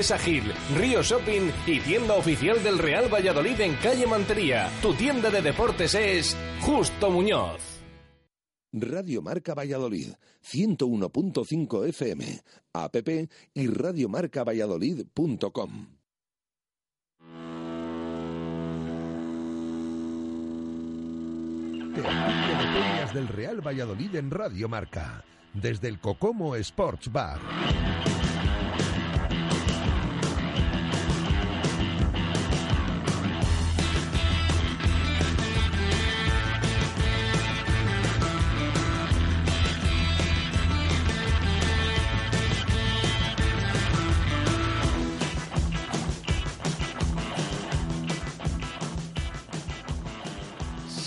Es Agil, Río Shopping y tienda oficial del Real Valladolid en calle Mantería. Tu tienda de deportes es Justo Muñoz. Radio Marca Valladolid, 101.5 FM, app y radiomarcavalladolid.com. Peñas del Real Valladolid en Radio Marca, desde el Cocomo Sports Bar.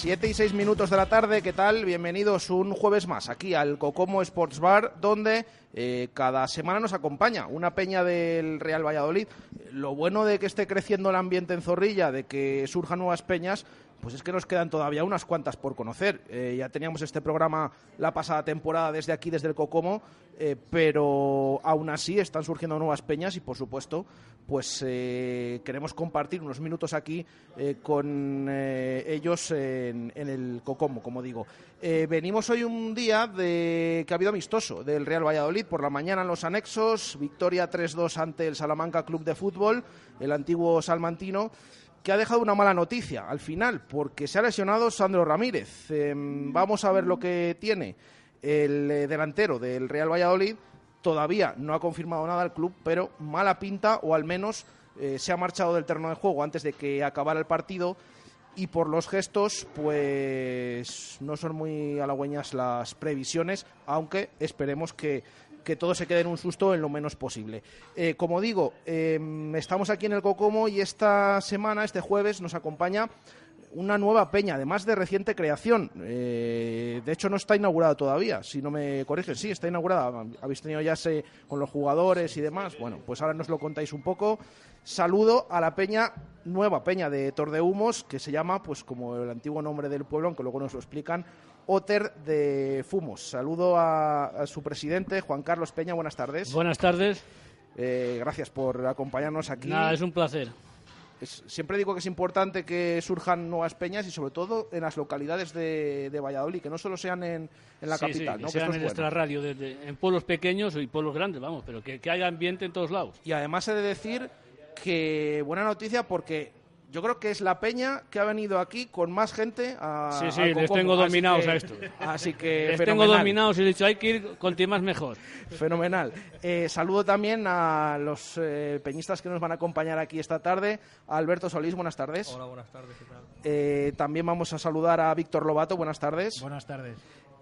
Siete y seis minutos de la tarde, ¿qué tal? Bienvenidos un jueves más aquí al Cocomo Sports Bar, donde eh, cada semana nos acompaña una peña del Real Valladolid. Lo bueno de que esté creciendo el ambiente en Zorrilla, de que surjan nuevas peñas, pues es que nos quedan todavía unas cuantas por conocer. Eh, ya teníamos este programa la pasada temporada desde aquí, desde el Cocomo, eh, pero aún así están surgiendo nuevas peñas y, por supuesto, pues eh, queremos compartir unos minutos aquí con ellos en, en, el Cocomo, como digo. venimos hoy un día de que ha habido amistoso del Real Valladolid por la mañana en los anexos, victoria 3-2 ante el Salamanca Club de Fútbol, el antiguo salmantino que ha dejado una mala noticia al final, porque se ha lesionado Sandro Ramírez. Em, vamos a ver lo que tiene el eh, delantero del Real Valladolid. Todavía no ha confirmado nada el club, pero mala pinta, o al menos eh, se ha marchado del terreno de juego antes de que acabara el partido. Y por los gestos, pues no son muy halagüeñas las previsiones, aunque esperemos que que todo se quede en un susto en lo menos posible. Eh, como digo, em, estamos aquí en el Cocomo y esta semana, este jueves, nos acompaña una nueva peña, además de reciente creación. Eh, de hecho, no está inaugurada todavía, si no me corrigen. Sí, está inaugurada. Habéis tenido ya ese con los jugadores y demás. Bueno, pues ahora nos lo contáis un poco. Saludo a la peña, nueva peña de Tordehumos, que se llama, pues como el antiguo nombre del pueblo, aunque luego nos lo explican, Oter de Fumos. Saludo a, su presidente, Juan Carlos Peña. Buenas tardes. Buenas tardes. Eh, gracias por acompañarnos aquí. Nada, es un placer. siempre digo que es importante que surjan nuevas peñas y sobre todo en las localidades de, Valladolid, que no solo sean en, la capital. que sean en nuestra radio, en pueblos pequeños y pueblos grandes, vamos, pero que, que haya ambiente en todos lados. Y además he de decir que buena noticia porque yo creo que es la peña que ha venido aquí con más gente a. Sí, sí, les tengo dominados a esto. Así que. Les tengo dominados y he dicho, hay que ir con más mejor. Fenomenal. Eh, saludo también a los eh, peñistas que nos van a acompañar aquí esta tarde. Alberto Solís, buenas tardes. Hola, buenas tardes, ¿qué tal? Eh, también vamos a saludar a Víctor Lobato, buenas tardes. Buenas tardes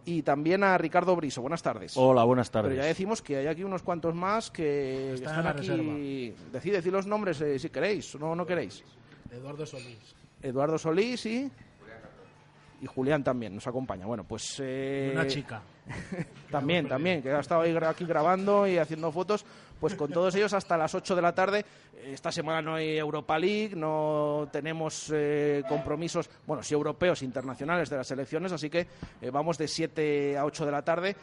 y también a Ricardo Briso. Buenas tardes. Hola, buenas tardes. Pero ya decimos que hay aquí unos cuantos más que están, aquí. Decid, decid los nombres si queréis, no, no queréis. Eduardo Solís. Eduardo Solís y... Y Julián también nos acompaña. Bueno, pues... Eh... Una chica. también, también, que ha estado aquí grabando y haciendo fotos. Pues con todos ellos hasta las 8 de la tarde. Esta semana no hay Europa League, no tenemos eh, compromisos, bueno, sí europeos, internacionales de las elecciones, así que eh, vamos de 7 a 8 de la tarde.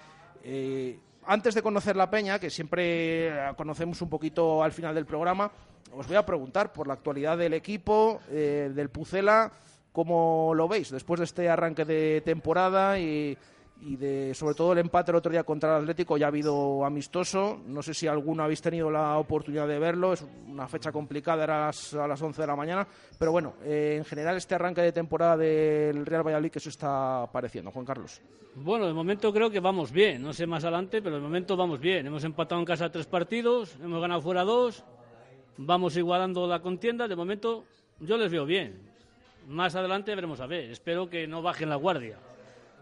Eh, antes de conocer la peña, que siempre conocemos un poquito al final del programa, os voy a preguntar por la actualidad del equipo, eh, del Pucela, ¿cómo lo veis después de este arranque de temporada y, de sobre todo el empate el otro día contra el Atlético ya ha habido amistoso no sé si alguno habéis tenido la oportunidad de verlo es una fecha complicada era a las, a las 11 de la mañana pero bueno eh, en general este arranque de temporada del Real Valladolid que eso está pareciendo Juan Carlos bueno de momento creo que vamos bien no sé más adelante pero de momento vamos bien hemos empatado en casa tres partidos hemos ganado fuera dos vamos igualando la contienda. De momento yo les veo bien. Más adelante veremos a ver. Espero que no bajen la guardia.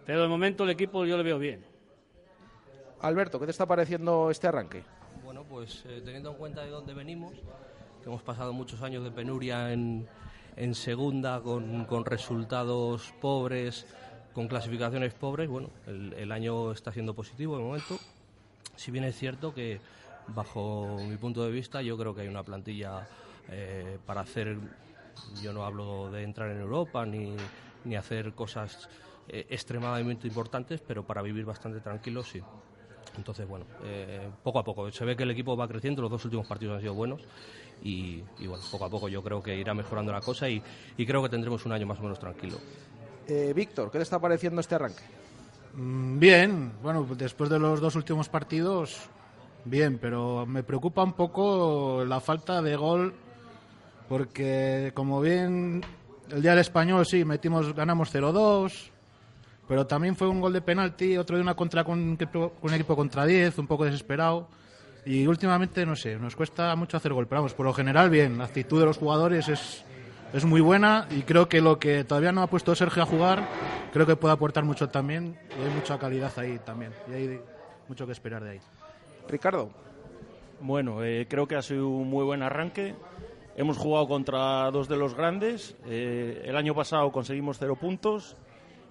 Pero de momento el equipo yo le veo bien. Alberto, ¿qué te está pareciendo este arranque? Bueno, pues eh, teniendo en cuenta de dónde venimos, que hemos pasado muchos años de penuria en, en segunda, con, con resultados pobres, con clasificaciones pobres, bueno, el, el año está siendo positivo de momento. Si bien es cierto que, bajo mi punto de vista, yo creo que hay una plantilla eh, para hacer, yo no hablo de entrar en Europa ni, ni hacer cosas eh, extremadamente importantes, pero para vivir bastante tranquilos sí. Entonces, bueno, eh, poco a poco. Se ve que el equipo va creciendo, los dos últimos partidos han sido buenos y, y bueno, poco a poco yo creo que irá mejorando la cosa y, y creo que tendremos un año más o menos tranquilo. Eh, Víctor, ¿qué le está pareciendo este arranque? Mm, Bien, bueno, después de los dos últimos partidos, bien, pero me preocupa un poco la falta de gol, porque como bien el día del español sí, metimos, ganamos 0-2, pero también fue un gol de penalti, otro de una contra con, un equipo- con un equipo contra 10, un poco desesperado. Y últimamente, no sé, nos cuesta mucho hacer gol, pero vamos, por lo general bien, la actitud de los jugadores es, es muy buena y creo que lo que todavía no ha puesto Sergio a jugar, creo que puede aportar mucho también y hay mucha calidad ahí también y hay mucho que esperar de ahí. Ricardo. Bueno, eh, creo que ha sido un muy buen arranque. Hemos jugado contra dos de los grandes. Eh, el año pasado conseguimos cero puntos.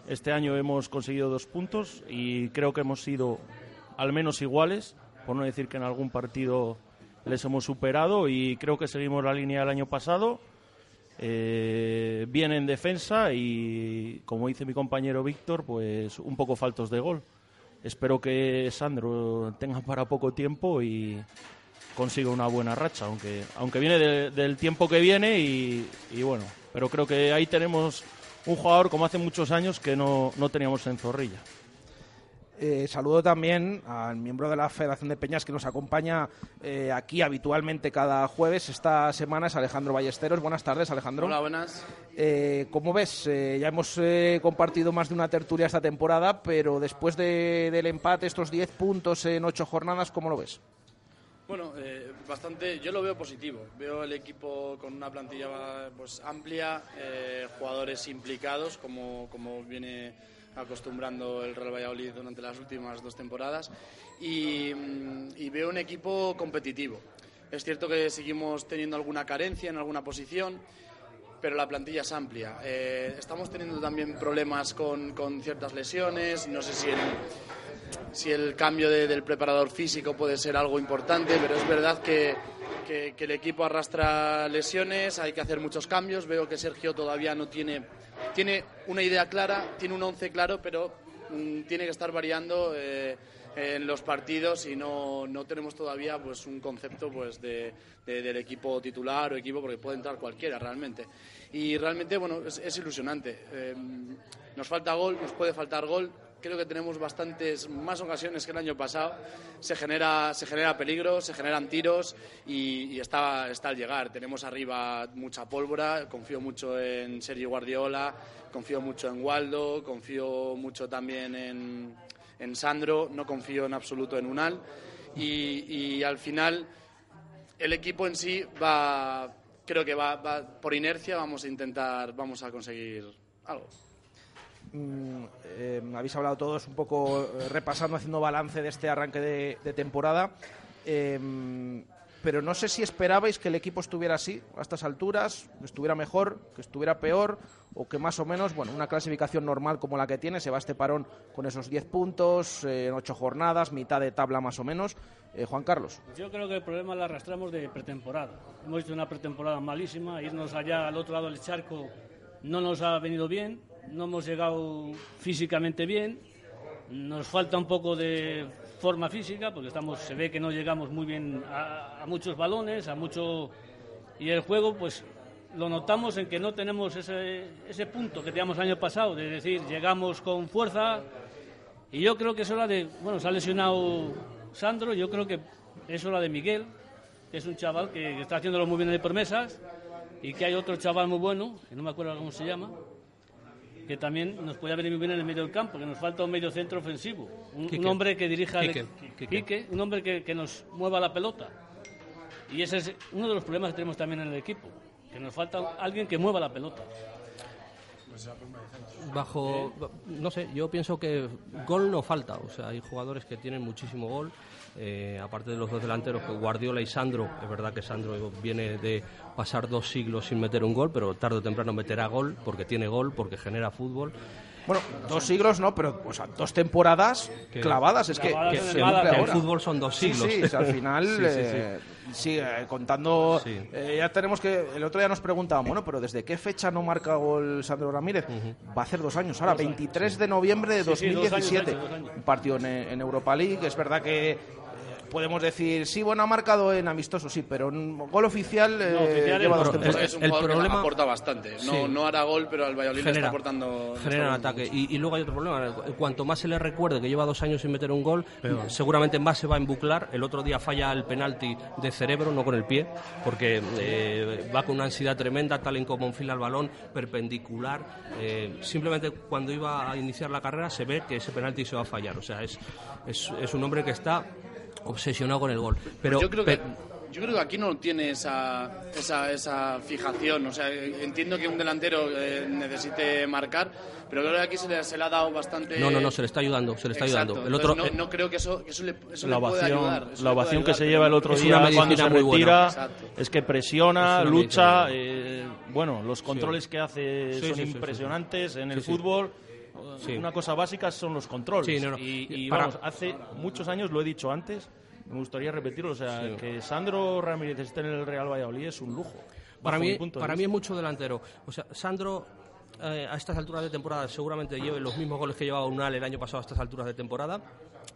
Este año hemos conseguido dos puntos y creo que hemos sido al menos iguales, por no decir que en algún partido les hemos superado y creo que seguimos la línea del año pasado. Eh, bien en defensa y, como dice mi compañero Víctor, pues un poco faltos de gol. Espero que Sandro tenga para poco tiempo y consiga una buena racha, aunque, aunque viene de- del tiempo que viene y, y bueno, pero creo que ahí tenemos un jugador como hace muchos años que no, no teníamos en Zorrilla. Eh, saludo también al miembro de la Federación de Peñas que nos acompaña eh, aquí habitualmente cada jueves. Esta semana es Alejandro Ballesteros. Buenas tardes, Alejandro. Hola, buenas. Eh, como ves, eh, ya hemos eh, compartido más de una tertulia esta temporada, pero después de- del empate, estos 10 puntos en 8 jornadas, ¿cómo lo ves? Bueno, eh, bastante, yo lo veo positivo. Veo el equipo con una plantilla pues amplia, eh, jugadores implicados, como, como viene acostumbrando el Real Valladolid durante las últimas dos temporadas, y, mm, y veo un equipo competitivo. Es cierto que seguimos teniendo alguna carencia en alguna posición, pero la plantilla es amplia. Eh, estamos teniendo también problemas con, con ciertas lesiones, no sé si el, si el cambio de- del preparador físico puede ser algo importante, pero es verdad que, el equipo arrastra lesiones, hay que hacer muchos cambios. Veo que Sergio todavía no tiene, tiene una idea clara, tiene un once claro, pero mm, tiene que estar variando eh, en los partidos y no, no tenemos todavía pues un concepto pues de, de- del equipo titular o equipo porque puede entrar cualquiera realmente. Y realmente bueno es, es ilusionante. Eh, nos falta gol, nos puede faltar gol. Creo que tenemos bastantes más ocasiones que el año pasado. Se genera, se genera peligro, se generan tiros y, y está, está al llegar. Tenemos arriba mucha pólvora. Confío mucho en Sergio Guardiola, confío mucho en Waldo, confío mucho también en, en Sandro, no confío en absoluto en Unal. Y, y al final el equipo en sí va, creo que va, va por inercia, vamos a intentar, vamos a conseguir algo. Mm, eh, habéis hablado todos un poco eh, repasando, haciendo balance de este arranque de, de temporada. Eh, pero no sé si esperabais que el equipo estuviera así a estas alturas, que estuviera mejor, que estuviera peor, o que más o menos, bueno, una clasificación normal como la que tiene, se va este parón con esos 10 puntos, eh, en 8 jornadas, mitad de tabla más o menos. Eh, Juan Carlos. Yo creo que el problema lo arrastramos de pretemporada. Hemos hecho una pretemporada malísima, irnos allá al otro lado del charco no nos ha venido bien, no hemos llegado físicamente bien, nos falta un poco de forma física porque estamos, se ve que no llegamos muy bien a, muchos balones, a mucho y el juego pues lo notamos en que no tenemos ese, ese punto que teníamos el año pasado, de decir, llegamos con fuerza y yo creo que es hora de, bueno, se ha lesionado Sandro, yo creo que es hora de Miguel, que es un chaval que está haciéndolo muy bien de promesas y que hay otro chaval muy bueno, que no me acuerdo cómo se llama, que también nos puede venir muy bien en el medio del campo, que nos falta un medio centro ofensivo, un, hombre que dirija Quique, equi- Quique. Quique, un hombre que, que nos mueva la pelota. Y ese es uno de los problemas que tenemos también en el equipo, que nos falta alguien que mueva la pelota. bajo no sé yo pienso que gol no falta o sea hay jugadores que tienen muchísimo gol eh, aparte de los dos delanteros Guardiola y Sandro es verdad que Sandro viene de pasar dos siglos sin meter un gol pero tarde o temprano meterá gol porque tiene gol porque genera fútbol Bueno, dos siglos no, pero o sea, dos temporadas Que- clavadas. Es que, Clavadas que en el se Que fútbol son dos siglos. Sí, sí, al final, Sí, sí, sí. eh, sí, eh, contando. eh, ya tenemos que. El otro día nos preguntaban, bueno, pero ¿desde qué fecha no marca gol Sandro Ramírez? Va a hacer dos años. Ahora, 23 de noviembre de Sí, sí, dos años, 2017. dos años, dos años. Un partido en, en Europa League. Es verdad que. Podemos decir, sí, bueno, ha marcado en amistoso, sí, pero en gol oficial, eh, oficial lleva es- dos el- temporadas. es un el jugador problema- que aporta bastante. No, Sí. no hará gol, pero al Valladolid le está aportando. genera un ataque. Y, y luego hay otro problema. Cuanto más se le recuerde que lleva dos años sin meter un gol, seguramente más se va a embuclar. El otro día falla el penalti de cerebro, no con el pie, porque eh, va con una ansiedad tremenda, tal en como enfila el balón, perpendicular. Eh, simplemente cuando iba a iniciar la carrera se ve que ese penalti se va a fallar. O sea, es, es, es un hombre que está obsesionado con el gol. Pero, yo, creo que, pe- yo creo que aquí no tiene esa, esa, esa fijación. O sea, entiendo que un delantero eh, necesite marcar, pero creo que aquí se le, se le ha dado bastante. no, no, no, se le está ayudando, se le está Exacto. ayudando. El otro, Entonces, no, no creo que eso, que eso le, eso la le pueda ovación, ayudar. eso la le ovación que ayudar, se lleva el no- otro Es día cuando se retira es que presiona, lucha. eh, bueno, los controles que hace Sí, son sí, sí, sí, impresionantes en el Sí, sí. fútbol. Sí. Una cosa básica son los controles. Sí, no, no. Y, y Para- vamos, hace muchos años, lo he dicho antes, me gustaría repetirlo, o sea, que Sandro Ramírez esté en el Real Valladolid es un lujo. Para bajo mí, mi punto de para mí es mucho delantero. O sea, Sandro eh, a estas alturas de temporada seguramente lleve los mismos goles que llevaba Unal el año pasado a estas alturas de temporada.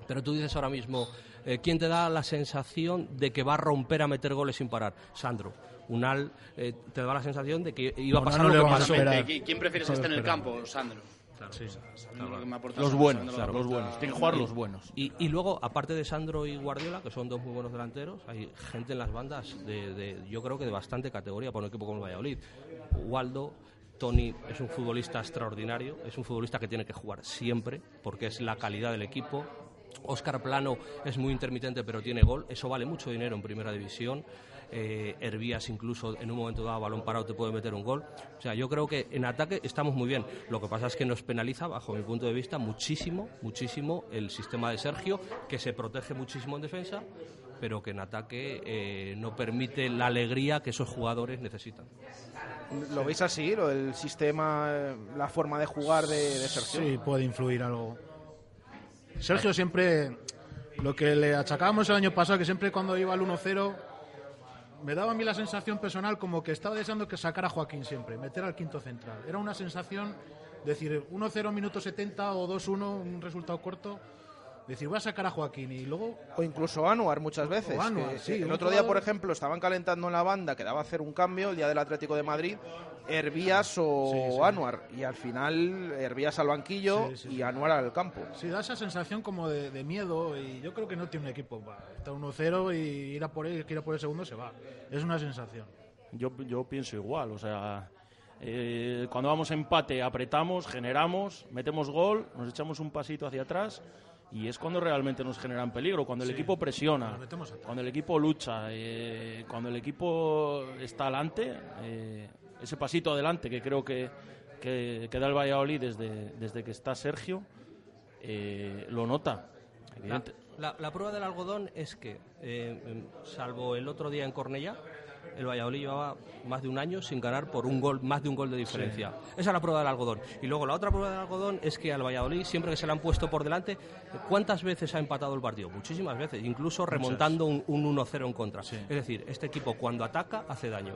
Pero tú dices ahora mismo, eh, ¿quién te da la sensación de que va a romper a meter goles sin parar? Sandro. Unal eh, te da la sensación de que iba a pasar no lo que pasó. esperar. ¿Qui- ¿Quién prefieres que esté en el campo? Sandro. Sí. Sandro lo que me aporta Los buenos, claro, los buenos. Tienen que jugar los buenos. Y, y luego, aparte de Sandro y Guardiola, que son dos muy buenos delanteros, hay gente en las bandas de, de- yo creo que de bastante categoría para un equipo como el Valladolid. Waldo, Tony es un futbolista extraordinario, es un futbolista que tiene que jugar siempre, porque es la calidad del equipo. Oscar Plano es muy intermitente, pero tiene gol. Eso vale mucho dinero en primera división. Eh, Hervías incluso en un momento dado balón parado te puede meter un gol. O sea, yo creo que en ataque estamos muy bien. Lo que pasa es que nos penaliza, bajo mi punto de vista, muchísimo, muchísimo el sistema de Sergio, que se protege muchísimo en defensa, pero que en ataque eh, no permite la alegría que esos jugadores necesitan. ¿Lo veis así? ¿Lo del sistema, la forma de jugar de, de Sergio? Sí, puede influir algo. Sergio siempre, lo que le achacábamos el año pasado, que siempre cuando iba al 1-0, me daba a mí la sensación personal como que estaba deseando que sacara a Joaquín siempre, meter al quinto central. Era una sensación, decir 1-0 minuto 70 o 2-1, un resultado corto, decir voy a sacar a Joaquín y luego O incluso Anuar muchas veces. O Anuar, que- sí, el otro día, por ejemplo, estaban calentando en la banda, quedaba hacer un cambio el día del Atlético de Madrid, Hervías o Sí, sí. Anuar. Y al final, Hervías al banquillo Sí, sí, y. Anuar al campo. Sí, da esa sensación como de, de miedo y yo creo que no tiene un equipo. Está 1-0 y ir a por él, que ir a por el segundo se va. Es una sensación. Yo, yo pienso igual, o sea, eh, cuando vamos a empate apretamos, generamos, metemos gol, nos echamos un pasito hacia atrás y es cuando realmente nos generan peligro, cuando el Sí, equipo presiona, cuando el equipo lucha, eh, cuando el equipo está adelante, eh, ese pasito adelante que creo que, que, que da el Valladolid desde, desde que está Sergio, eh, lo nota. La, la- la prueba del algodón es que, eh, salvo el otro día en Cornellá, el Valladolid llevaba más de un año sin ganar por un gol, más de un gol de diferencia. Esa es la prueba del algodón. Y luego la otra prueba del algodón es que al Valladolid, siempre que se le han puesto por delante, ¿cuántas veces ha empatado el partido? Muchísimas veces, incluso remontando un, un 1-0 en contra. Es decir, este equipo cuando ataca hace daño.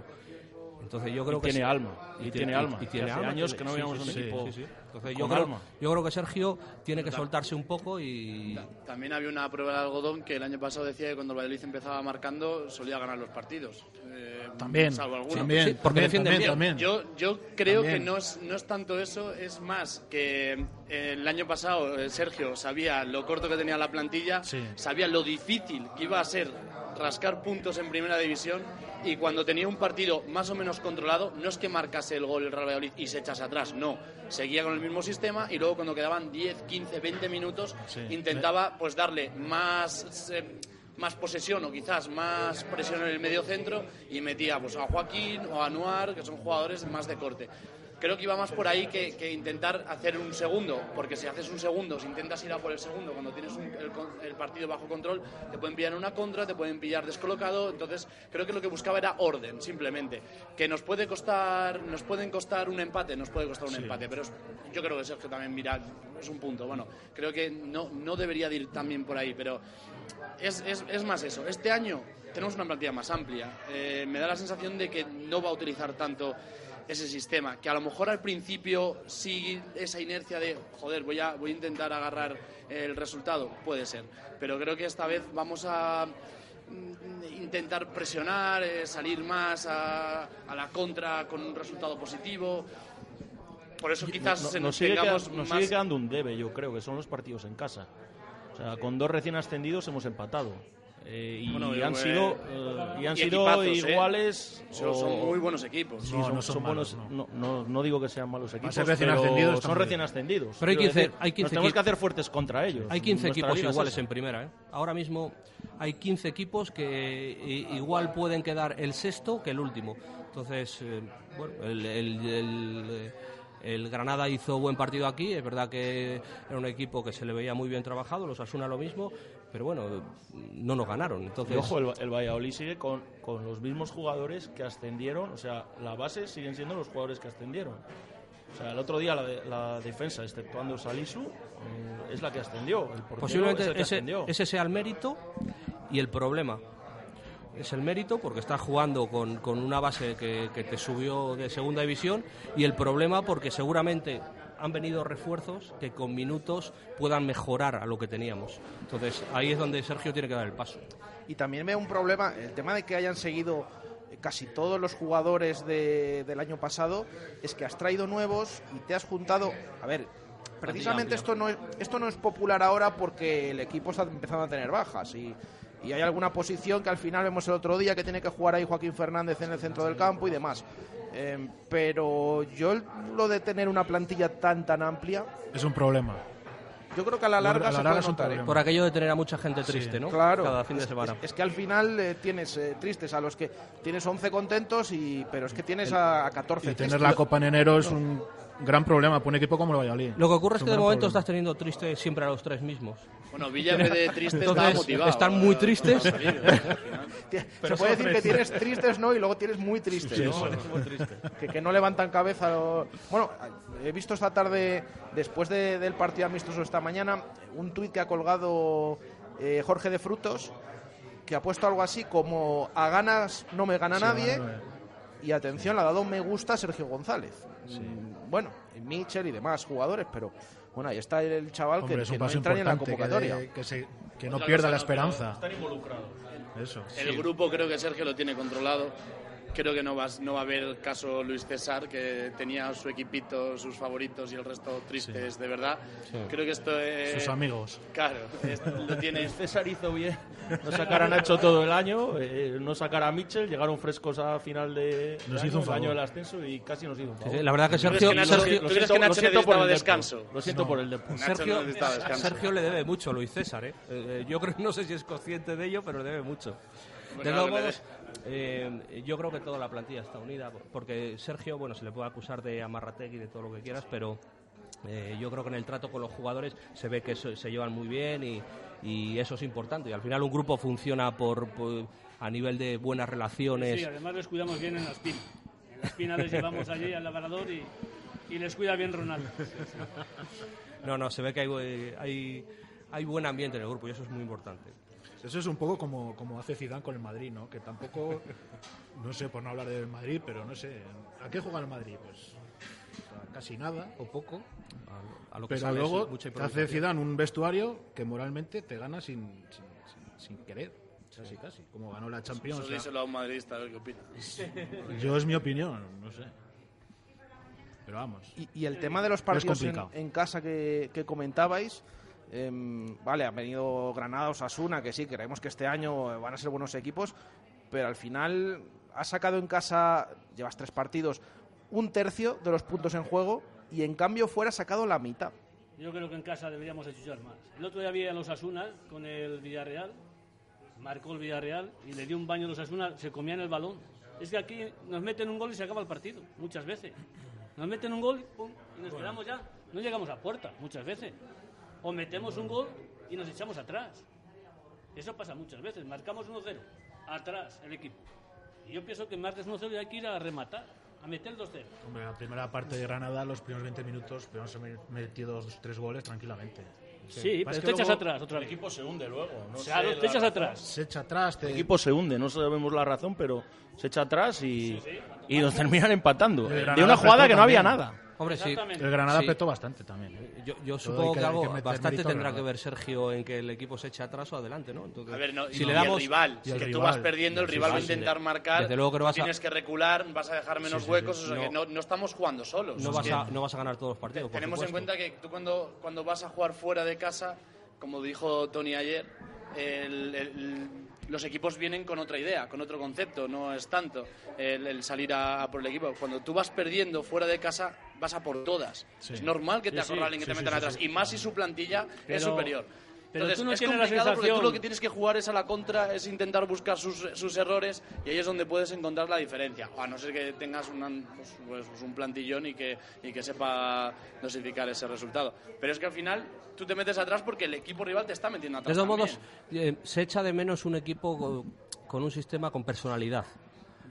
Entonces yo creo Y que tiene alma, y tiene alma, y tiene hace alma, años que no sí, veíamos sí, un sí, equipo sí, sí. Entonces, yo creo, yo creo que Sergio tiene que soltarse un poco y También había una prueba de algodón que el año pasado decía que cuando el Valladolid empezaba marcando solía ganar los partidos. Eh, También, salvo alguno. también, Sí, porque también, también, bien. también. Yo, yo creo También. que no es, no es tanto eso, es más que eh, el año pasado eh, Sergio sabía lo corto que tenía la plantilla, Sí. sabía lo difícil que iba a ser rascar puntos en primera división y cuando tenía un partido más o menos controlado, no es que marcase el gol el Real Valladolid y se echase atrás, no, seguía con el mismo sistema y luego cuando quedaban 10, 15, 20 minutos Sí. intentaba pues darle más... eh, más posesión o quizás más presión en el medio centro y metía pues, a Joaquín o a Anuar, que son jugadores más de corte. Creo que iba más por ahí que, que intentar hacer un segundo, porque si haces un segundo, si intentas ir a por el segundo, cuando tienes un- el, el partido bajo control, te pueden pillar en una contra, te pueden pillar descolocado, entonces creo que lo que buscaba era orden, simplemente. Que nos puede costar, nos pueden costar un empate, nos puede costar un empate, pero es- yo creo que Sergio también mira, es un punto, bueno, creo que no, no debería de ir también por ahí, pero es, es, es más eso. Este año tenemos una plantilla más amplia. Eh, me da la sensación de que no va a utilizar tanto ese sistema, que a lo mejor al principio sí esa inercia de, joder, voy a, voy a intentar agarrar el resultado, puede ser, pero creo que esta vez vamos a mm, intentar presionar, eh, salir más a, a la contra con un resultado positivo. Por eso quizás No- se nos, nos, sigue, tengamos queda- nos más... sigue quedando un debe, yo creo, que son los partidos en casa. O sea, con dos recién ascendidos hemos empatado. Eh, y, Bueno, han eh, sido, eh, y han y sido equipazos, ¿eh? iguales. Son- o- son muy buenos equipos. Sí, No, son, no son son malos, buenos. No. No, no digo que sean malos equipos. ser recién pero ascendidos son recién ascendidos. Pero hay Quiero 15 decir, hay 15 nos tenemos que hacer fuertes contra ellos. Hay 15 Nuestra equipos es iguales en primera. ¿eh? Ahora mismo hay 15 equipos que igual pueden quedar el sexto que el último. Entonces, eh, bueno, el, el- el, eh, el Granada hizo buen partido aquí. Es verdad que era un equipo que se le veía muy bien trabajado, los Asuna lo mismo, pero bueno, no nos ganaron. Entonces, Y ojo, el, el Valladolid sigue con, con los mismos jugadores que ascendieron. O sea, la base siguen siendo los jugadores que ascendieron. O sea, el otro día la, de- la defensa, exceptuando Salisu, eh, es la que ascendió. El portero es Posiblemente el que ese, ascendió. ese sea el mérito y el problema. Es el mérito porque estás jugando con, con una base que, que te subió de segunda división y el problema porque seguramente han venido refuerzos que con minutos puedan mejorar a lo que teníamos. Entonces ahí es donde Sergio tiene que dar el paso. Y también veo un problema, el tema de que hayan seguido casi todos los jugadores de- del año pasado, es que has traído nuevos y te has juntado. A ver, precisamente esto no, es, esto no es popular ahora porque el equipo está empezando a tener bajas y, y hay alguna posición que al final vemos el otro día que tiene que jugar ahí Joaquín Fernández en el centro del campo y demás. Eh, pero yo lo de tener una plantilla tan tan amplia, Es un problema. yo creo que a la larga a la se larga puede es un notar. ¿eh? Por aquello de tener a mucha gente triste, ¿no? Claro. Cada fin de Es- semana. Es, es que al final eh, tienes eh, tristes a los que tienes 11 contentos, y pero es que tienes a, a 14 Y tener la Copa en enero es un gran problema para un equipo como el Valladolid. Lo que ocurre es que de momento problema. estás teniendo triste siempre a los tres mismos. Bueno, Villa de triste Entonces, estaba motivado. están muy tristes. Se puede decir que tienes tristes, ¿no? Y luego tienes muy tristes, Sí, ¿no? eso. Que, que no levantan cabeza. lo- Bueno, he visto esta tarde, después de- del partido amistoso esta mañana, un tuit que ha colgado eh, Jorge de Frutos, que ha puesto algo así como a ganas no me gana Sí, nadie. Y atención, le ha dado un me gusta a Sergio González. Mm, Bueno, y Mitchell y demás jugadores, pero bueno, ahí está el chaval Hombre, que, es que no entra ni en la importante que, convocatoria. de- que, se- que no Otra pierda la esperanza. Están involucrados. Eso. El grupo creo que Sergio lo tiene controlado. Creo que no va, no va a haber caso Luis César, que tenía su equipito, sus favoritos y el resto tristes de verdad. Creo que esto es... Sus amigos. Claro, es- lo tiene... César hizo bien no sacar a Nacho todo el año, eh, no sacar a Mitchell, llegaron frescos a final de Nos de hizo un año, el año favor. del ascenso y casi nos hizo un Sí, favor. sí, la verdad que ¿Tú crees Sergio, que Nacho- Sergio- ¿tú crees que Nacho por necesitaba el descanso? Lo siento por el Depor. Nacho Sergio, descanso. Sergio le debe mucho a Luis César, ¿eh? Eh, Yo creo, no sé si es consciente de ello, pero le debe mucho. De le modos, eh, yo creo que toda la plantilla está unida, porque Sergio, bueno, se le puede acusar de amarrategui, de todo lo que quieras, pero eh, yo creo que en el trato con los jugadores se ve que se llevan muy bien y, y eso es importante. Y al final un grupo funciona por, por- a nivel de buenas relaciones. Sí, además les cuidamos bien en la espina. En la espina les llevamos allí al labrador y, y les cuida bien Ronaldo. No, no, se ve que hay, bu- hay, hay buen ambiente en el grupo y eso es muy importante. Eso es un poco como, como hace Zidane con el Madrid, ¿no? Que tampoco, no sé, por no hablar del Madrid, pero no sé, ¿a qué juega el Madrid? Pues a casi nada o poco. A, a lo que Pero luego mucha te hace. Zidane un vestuario que moralmente te gana sin, sin, sin- sin querer, casi casi, como ganó la Champions. Eso o sea, díselo a un madridista, a ver qué opina. yo es mi opinión, no sé. Pero vamos. Y, y el tema de los partidos en, casa que, que comentabais, em, vale, han venido Granada, Osasuna, que sí, creemos que este año van a ser buenos equipos, pero al final has sacado en casa, llevas tres partidos, un tercio de los puntos en juego y en cambio fuera has sacado la mitad. Yo creo que en casa deberíamos achuchar más. El otro día había a los Asuna con el Villarreal, marcó el Villarreal y le dio un baño a los Asuna, se comían el balón. Es que aquí nos meten un gol y se acaba el partido, muchas veces. Nos meten un gol pum, y nos quedamos ya. No llegamos a puerta muchas veces. O metemos un gol y nos echamos atrás. Eso pasa muchas veces. Marcamos 1-0. Atrás el equipo. Y yo pienso que martes 1-0 y hay que ir a rematar. A meter el 2-0. Hombre, la primera parte de Granada, los primeros 20 minutos, podemos haber metido dos, tres goles tranquilamente. Sí, Más pero te echas atrás otra El vez. equipo se hunde luego. No Claro, sé te echas atrás. Se echa atrás, te... El equipo se hunde, no sabemos la razón, pero se echa atrás y, y nos terminan empatando. El De Granada una jugada que no había nada. Hombre, sí. Exactamente. El Granada Sí. petó bastante también. ¿eh? Yo, supongo que, algo que bastante tendrá que ver Sergio en que el equipo se eche atrás o adelante, ¿no? Entonces, A ver, no, si y le el damos rival, y si el que tú vas perdiendo, el rival sí, va a sí. intentar marcar, Desde luego que no a- tienes que recular, vas a dejar menos Sí, sí, huecos, sí. o sea que No. estamos jugando solos. no vas a no vas a ganar todos los partidos. por tenemos en cuenta que tú cuando, cuando vas a jugar fuera de casa, como dijo Tony ayer, el- el- los equipos vienen con otra idea, con otro concepto, no es tanto el, el salir a, a por el equipo. Cuando tú vas perdiendo fuera de casa, vas a por todas. Sí. Es normal que te acorralen, que Sí, te sí, metan sí, atrás, sí. y más si su plantilla es Pero- superior. pero Entonces, tú no es tienes la complicado porque tú sensación- lo que tienes que jugar es a la contra, es intentar buscar sus, sus errores y ahí es donde puedes encontrar la diferencia. A no ser que tengas una- pues, pues, pues un plantillón y que, y que sepa dosificar ese resultado. Pero es que al final tú te metes atrás porque el equipo rival te está metiendo De atrás. todos también. modos, eh, se echa de menos un equipo co- con un sistema con personalidad.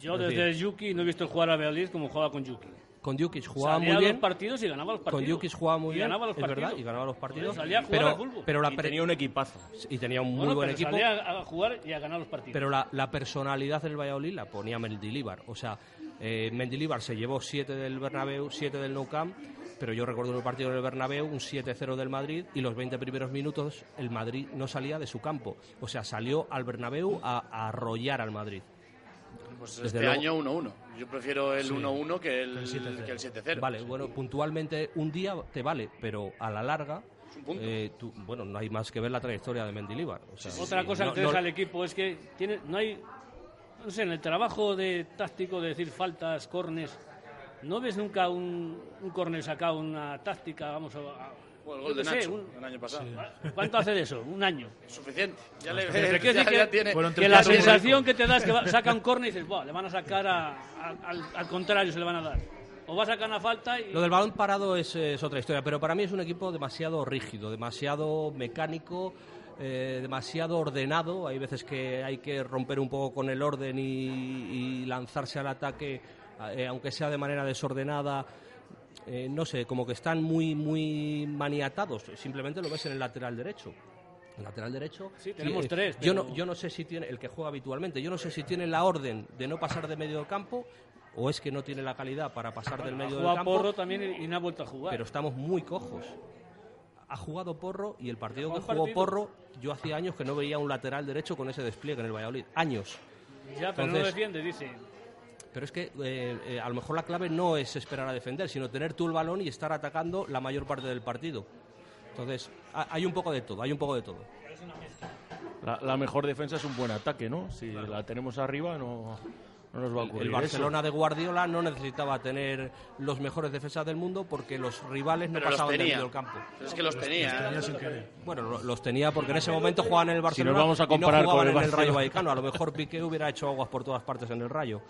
Yo Es desde Yuki no he visto jugar a Valladolid como jugaba con Yuki. Con Jukic jugaba Salía muy a bien. los partidos y ganaba los partidos. Con Jukic jugaba muy Y bien, ganaba los es verdad, partidos. y ganaba los partidos. Salía a jugar pero, al fútbol. pero la Y tenía un equipazo. y tenía un muy Bueno, buen pero equipo. Salía a jugar y a ganar los partidos. Pero la, la personalidad del Valladolid la ponía Mendilibar. O sea, eh, Mendilibar se llevó 7 del Bernabéu, 7 del Nou Camp, pero yo recuerdo en el partido del Bernabéu un 7-0 del Madrid y los 20 primeros minutos el Madrid no salía de su campo. O sea, salió al Bernabéu a, a arrollar al Madrid. Pues Desde este luego- año 1-1. Yo prefiero el 1-1 que el, el 7-0. que el 7-0. Vale, bueno, puntualmente un día te vale, pero a la larga... eh, tú- bueno, no hay más que ver la trayectoria de Mendilibar. O sea, Otra cosa no- que tienes no- al equipo es que tiene, no hay, no sé, en el trabajo de táctico de decir faltas, cornes, no ves nunca un, un córner sacado, una táctica, vamos a... O el gol de Nacho un- el año pasado. ¿Cuánto hace de eso? Un año. Suficiente. Ya le ya- ya que, tiene. Que la sensación que te da es que va- saca un córner y dices, "Buah, le van a sacar a- a- al, al contrario, se le van a dar. O va a sacar una falta y... Lo del balón parado es, es otra historia, pero para mí es un equipo demasiado rígido, demasiado mecánico, eh, demasiado ordenado. Hay veces que hay que romper un poco con el orden y, y lanzarse al ataque, eh, aunque sea de manera desordenada. Eh, no sé, como que están muy, muy maniatados. Simplemente lo ves en el lateral derecho. El lateral derecho. Sí, tenemos eh, tres, Yo, no, yo no sé si tiene, el que juega habitualmente, yo no sé si tiene la orden de no pasar de medio campo o es que no tiene la calidad para pasar del medio del campo Porro también y, no ha vuelto a jugar. pero estamos muy cojos. Ha jugado Porro y el partido que jugó partido. Porro, yo hacía años que no veía un lateral derecho con ese despliegue en el Valladolid. Años. ya, pero no defiende, dice. Pero es que eh, eh, a lo mejor la clave no es esperar a defender, sino tener tú el balón y estar atacando la mayor parte del partido. Entonces, ha- hay un poco de todo, hay un poco de todo. La, la mejor defensa es un buen ataque, ¿no? Si la tenemos arriba no, no nos va a ocurrir El eso. Barcelona de Guardiola no necesitaba tener los mejores defensas del mundo porque los rivales no Pero los pasaban del medio del campo. Pero es que los tenía. Tenía sin querer. Bueno, lo- los tenía porque en ese momento jugaban en el Barcelona vamos a y comparar no con jugaban el en el Rayo. Vallecano. A lo mejor Piqué hubiera hecho aguas por todas partes en el Rayo.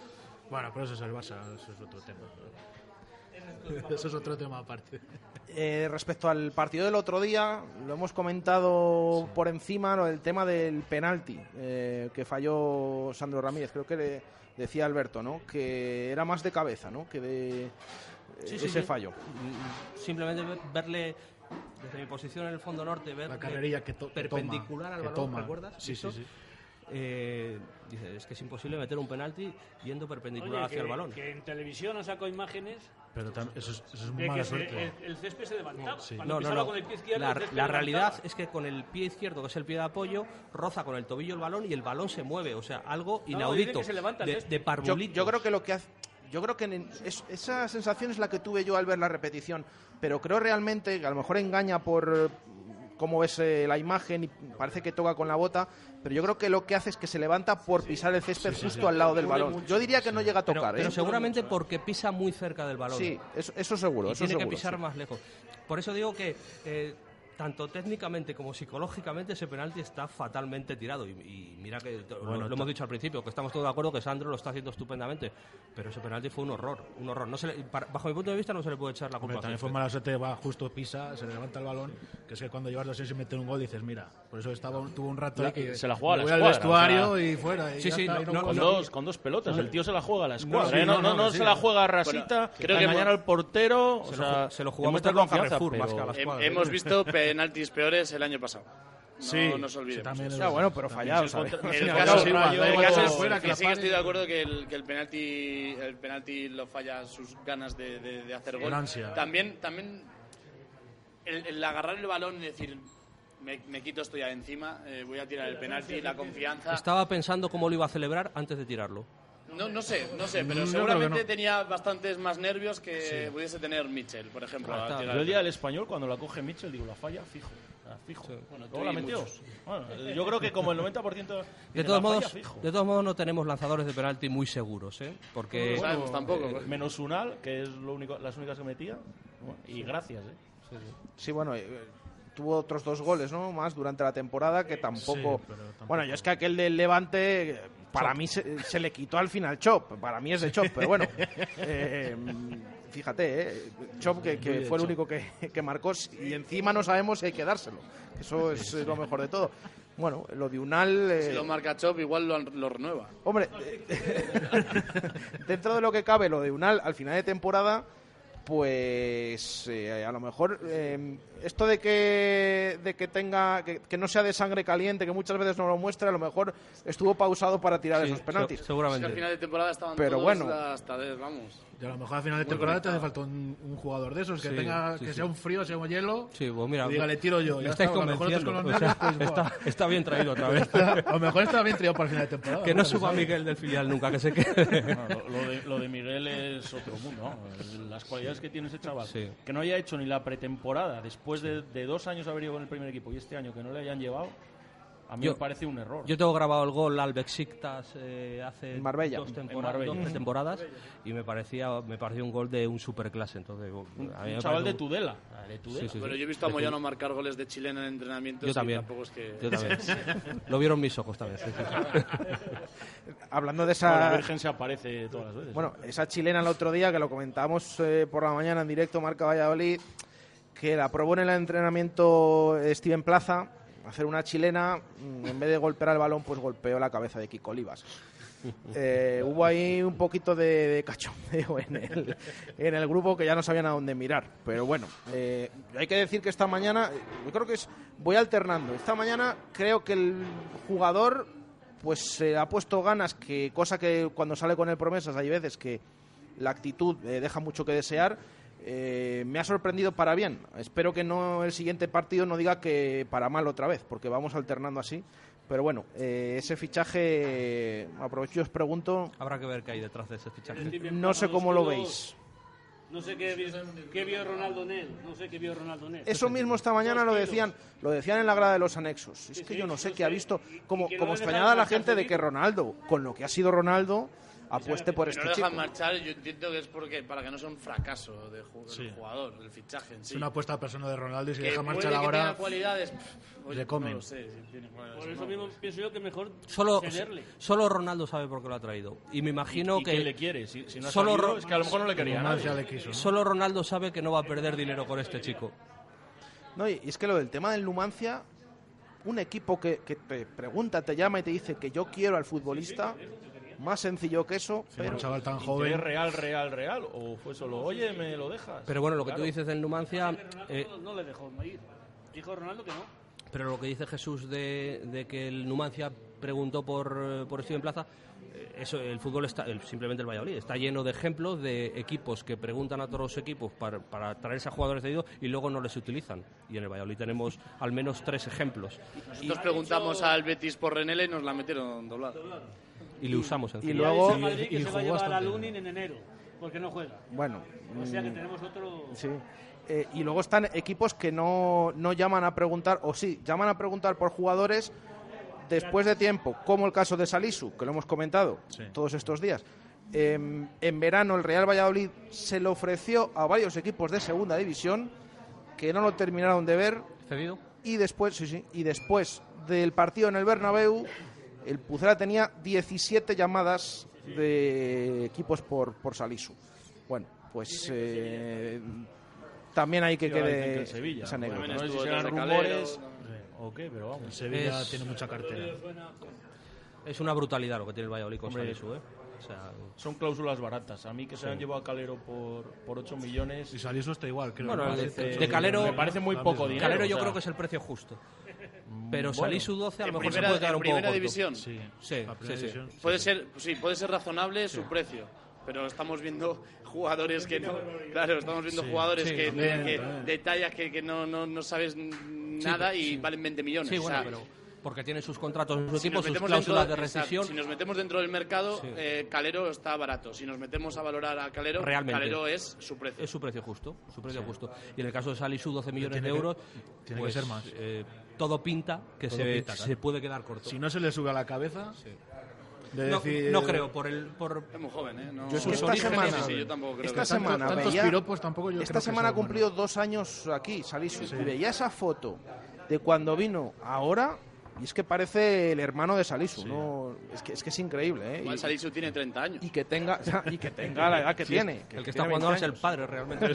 Bueno, pero eso es el Barça, eso es otro tema. Eso es otro tema aparte. Eh, respecto al partido del otro día, lo hemos comentado por encima, lo del tema del penalti eh, que falló Sandro Ramírez. Creo que le decía Alberto, ¿no? Que era más de cabeza, ¿no? Que de eh, Sí, sí, ese sí. fallo. Simplemente ver- verle desde mi posición en el fondo norte, ver La carrerilla que, to- que perpendicular toma, al que balón, toma. ¿recuerdas? Sí, sí, sí. Eh, dice, es que es imposible meter un penalti yendo perpendicular Oye, hacia que, el balón. que en televisión han sacado imágenes Pero tam- eso es, eso es muy mala suerte. el, el césped se levantaba. Sí. Cuando No, no, no. con el pie izquierdo, La, el la levantaba. realidad es que con el pie izquierdo, que es el pie de apoyo, roza con el tobillo el balón y el balón se mueve. O sea, algo inaudito. que se de, de Yo, yo creo que lo que hace. Yo creo que en- es- esa sensación es la que tuve yo al ver la repetición, pero creo realmente que a lo mejor engaña por cómo ves eh, la imagen y parece que toca con la bota, pero yo creo que lo que hace es que se levanta por pisar el césped justo al lado del balón. Yo diría que no llega a Pero, tocar, pero ¿eh? seguramente porque pisa eh, tanto técnicamente como psicológicamente ese penalti está fatalmente tirado. Y, y mira que to- lo- Bueno, lo, hemos dicho al principio, que estamos todos de acuerdo que Sandro lo está haciendo estupendamente. Pero ese penalti fue un horror, un horror. No se le- para- bajo mi punto de vista no se le puede echar la Hombre, culpa a también fue mala suerte, va justo pisa, se le levanta el balón, que es que cuando llevas dos y mete un gol dices, mira, por eso estaba un- tuvo un rato La- ahí que se la juega a la voy al escuadra, vestuario o sea- y fuera. y Sí, sí, está, no, y no, con, no, dos, con dos pelotas, el tío se la juega a la escuadra. sí, ¿eh? no, no, no, no, no sí. se la juega a rasita, creo que hemos- al portero. Se o lo sea, ju- se lo jugó a demuestra meterlo a confianza, Carrefour más que a la escuadra. hemos visto penaltis peores el año pasado. No Sí, nos sí, olvidemos. también es Ya, verdad. bueno, pero fallados. El caso, el caso es fuera, que sí que estoy de acuerdo que el, que el penalti el penalti lo falla sus ganas de, de- de hacer gol. ansia. También, también el, el agarrar el balón y decir me, me quito esto ya de encima, eh, voy a tirar el penalti, la confianza. Estaba pensando cómo lo iba a celebrar antes de tirarlo. No, no sé, no sé, pero seguramente creo que no. tenía bastantes más nervios que pudiese tener Mitchell, por ejemplo. Ah, al está. tirar Yo el el día del español, cuando la coge Mitchell, digo, la falla, fijo. la fijo. Bueno, tú Luego la y metió. muchos. Bueno, yo creo que como el 90% De dice, todos, la falla, modos, fijo. de todos modos, no tenemos lanzadores de penalti muy seguros, ¿eh? Porque No sabemos tampoco. pues. Menos Unal, que es lo único, las únicas que metía. Bueno, y gracias, ¿eh? Sí, bueno, eh, tuvo otros dos goles, ¿no? Más durante la temporada que tampoco. Sí, pero tampoco- Bueno, yo es que aquel del Levante, eh, para mí se, se le quitó al final Chop. Para mí es de Chop, pero bueno. eh, fíjate, ¿eh? Chop que, fue el único que, que marcó y encima no sabemos si hay que dárselo. Eso es lo mejor de todo. Bueno, lo de Unal. eh, Si lo marca Chop, igual lo, lo renueva. Hombre, dentro de lo que cabe, lo de Unal al final de temporada, pues eh, a lo mejor eh, esto de que, de que tenga que, que no sea de sangre caliente, que muchas veces no lo muestra, a lo mejor estuvo pausado para tirar sí, esos penaltis. se- seguramente. al final de temporada estaban Pero todos bueno. hasta de, vamos. Y a lo mejor al final de temporada te hace falta un, un jugador de esos que Sí, tenga sí, que sí. sea un frío, sea un hielo. Sí, pues mira, y diga, le tiro yo. ya estáis está, a convenciendo. O sea, pues, está, bien traído otra vez. a lo mejor está bien tirado para el final de temporada. que no suba sabe. Miguel del filial nunca, que se quede. No, lo, lo de, lo de Miguel es otro mundo. ¿no? Las cualidades que tiene ese chaval. Sí. Que no haya hecho ni la pretemporada después de, de dos años haber ido con el primer equipo y este año que no le hayan llevado, a mí Yo- me parece un error. Yo tengo grabado el gol al Besiktas eh, hace Marbella. dos, temporadas, Marbella. dos tres temporadas y me parecía me pareció un gol de un superclase. Entonces, un, a mí me un chaval de un- Tudela. ah, de Tudela. Sí, sí, Pero sí. yo he visto a Moyano tu- marcar goles de chilena en entrenamientos Yo y también. tampoco es que... Yo también. Lo vieron mis ojos también. sí, sí, sí. Hablando de Bueno, la esa, Virgen se aparece todas las veces. bueno, esa chilena el otro día que lo comentábamos eh, por la mañana en directo, Marca Valladolid, que la probó en el entrenamiento Steven Plaza, hacer una chilena, mm, en vez de golpear el balón, pues golpeó la cabeza de Kiko Olivas. Eh, hubo ahí un poquito de, de cachondeo en el, grupo que ya no sabían a dónde mirar. Pero bueno, eh, hay que decir que esta mañana, creo que es, voy alternando. Esta mañana creo que el jugador pues se ha puesto ganas, que cosa que cuando sale con el promesas hay veces que la actitud eh, deja mucho que desear. Eh, me ha sorprendido para bien. Espero que no el siguiente partido no diga que para mal otra vez, porque vamos alternando así. Pero bueno, eh, ese fichaje, aprovecho y os pregunto, Habrá que ver qué hay detrás de ese fichaje. no sé cómo lo veis. No sé qué, vi- qué vio Ronaldo en él. No sé qué vio Ronaldo en él. Eso mismo esta mañana lo decían, lo decían en la grada de los anexos. Es que sí, yo no sé qué ha visto, como, como extrañada la gente de que. Ronaldo, con lo que ha sido Ronaldo, apueste por Que no este lo dejan chico. marchar, yo entiendo que es porque para que no sea un fracaso del Sí. jugador, el fichaje en sí. Es una apuesta personal de Ronaldo y si que deja puede marchar que ahora. tenga cualidades, oye, le comen. No lo sé, si tiene cualidades Por eso no. mismo pienso yo que mejor Solo, cederle. solo Ronaldo sabe por qué lo ha traído. Y me imagino ¿Y que quién le quiere? Si, si no ha Solo salido, es que a lo mejor no le quería a Ronaldo nadie. ya le quiso. ¿no? solo Ronaldo sabe que no va a perder dinero con este chico. No, y es que lo del tema del Numancia, un equipo que, que te pregunta, te llama y te dice que yo quiero al futbolista, más sencillo que eso, Siendo pero un chaval tan ¿Interés joven. real, real, real? ¿O fue solo, oye, me lo dejas? Pero bueno, lo que Claro. tú dices del Numancia, eh, no le dejó ir. Dijo Ronaldo que no. pero lo que dice Jesús de, de que el Numancia preguntó por, eh, por Steven Plaza, eh, eso, el fútbol está, el- simplemente el Valladolid, está lleno de ejemplos de equipos que preguntan a todos los equipos para, para traerse a jugadores cedidos y luego no les utilizan. Y en el Valladolid tenemos al menos tres ejemplos. Nosotros preguntamos al Betis por Renela y nos la metieron doblada. Y le usamos y encima. luego, Dice Madrid que y se va a llevar a. Lunin en enero, porque no juega. bueno, O sea que mm, tenemos otro... sí. Eh, y luego están equipos que no, no llaman a preguntar, o sí, llaman a preguntar por jugadores después de tiempo, como el caso de Salisu, que lo hemos comentado Sí. todos estos días. Em, en verano el Real Valladolid se le ofreció a varios equipos de segunda división que no lo terminaron de ver cedido. Y después, sí, sí, y después del partido en el Bernabéu, el Pucela tenía 17 llamadas de equipos por, por Salisu. Bueno, pues eh, también hay que que quede Sevilla. esa. No sé si serán rumores qué, pero vamos. El Sevilla Es- tiene mucha cartera. Es una brutalidad lo que tiene el Valladolid con Hombre. Salisu, ¿eh? O sea, Son cláusulas baratas. A mí que se han llevado a Calero por, por 8 millones. Y Salisu está igual, creo. Bueno, me de- parece. de Calero- Me parece muy poco dinero. Calero o yo sea, creo que es el precio justo. Pero bueno. Salisu 12 a lo mejor primera, se puede quedar un poco primera corto. división Sí, Sí, la primera sí, sí. división. puede ser, sí, puede ser razonable su precio. Pero estamos viendo jugadores que no. Claro, estamos viendo jugadores sí, que, también, que- también. de tallas que, que no, no, no sabes nada y valen 20 millones. Sí, O bueno, sea, pero porque tiene sus contratos en su si equipo, sus cláusulas de dentro- rescisión. si nos metemos dentro del mercado, Sí. eh, Calero está barato. Si nos metemos a valorar a Calero, Realmente. Calero es su precio. Es su precio justo, su precio justo. Y en el caso de Salisu, 12 millones tiene de que- euros, tiene que pues, ser más. eh, todo pinta que Todo se, pinta, se puede quedar corto. Si no se le sube a la cabeza. de no, decir- no creo, por el... Por, Es muy joven, ¿eh? No, Yo que esta orígenes, semana- sí, sí, yo tampoco creo esta que- semana tantos veía- piropos tampoco yo Esta creo que semana ha bueno. cumplido dos años aquí, Salisu, y veía esa foto de cuando vino ahora y es que parece el hermano de Salisu, ¿no? Es que es, que es increíble, ¿eh? Igual Salisu tiene 30 años. y que tenga y que tenga la edad que Sí, tiene. el que está jugando ahora es el padre realmente.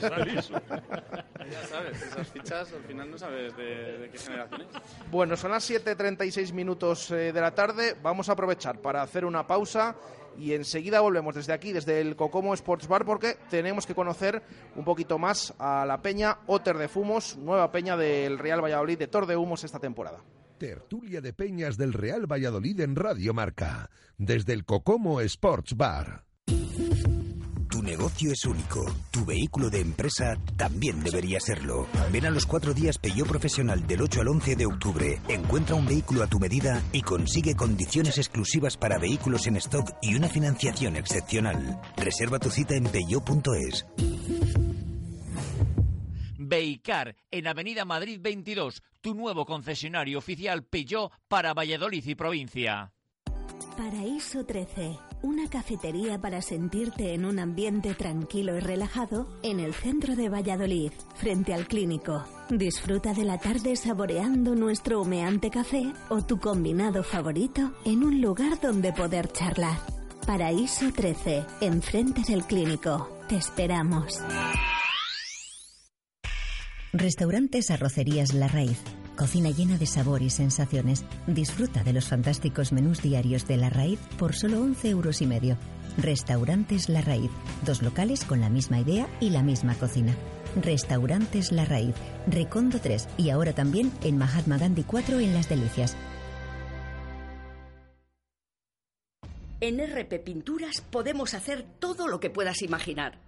Ya sabes, esas fichas al final no sabes de, de qué generación es. Bueno, son las 7.36 minutos eh, de la tarde. Vamos a aprovechar para hacer una pausa y enseguida volvemos desde aquí, desde el Cocomo Sports Bar, porque tenemos que conocer un poquito más a la peña Otter de Fumos, nueva peña del Real Valladolid de Tor de Humos esta temporada. Tertulia de Peñas del Real Valladolid en Radio Marca, desde el Cocomo Sports Bar. Tu negocio es único. Tu vehículo de empresa también debería serlo. Ven a los cuatro días Peugeot Profesional del 8 al 11 de octubre. Encuentra un vehículo a tu medida y consigue condiciones exclusivas para vehículos en stock y una financiación excepcional. Reserva tu cita en peugeot.es. Beicar, en Avenida Madrid 22, tu nuevo concesionario oficial Peugeot para Valladolid y provincia. Paraíso 13, una cafetería para sentirte en un ambiente tranquilo y relajado en el centro de Valladolid, frente al clínico. Disfruta de la tarde saboreando nuestro humeante café o tu combinado favorito en un lugar donde poder charlar. Paraíso 13, enfrente del clínico. Te esperamos. Restaurantes Arrocerías La Raíz. Cocina llena de sabor y sensaciones. Disfruta de los fantásticos menús diarios de La Raíz por solo 11 euros y medio. Restaurantes La Raíz. Dos locales con la misma idea y la misma cocina. Restaurantes La Raíz. Recondo 3 y ahora también en Mahatma Gandhi 4 en Las Delicias. En RP Pinturas podemos hacer todo lo que puedas imaginar.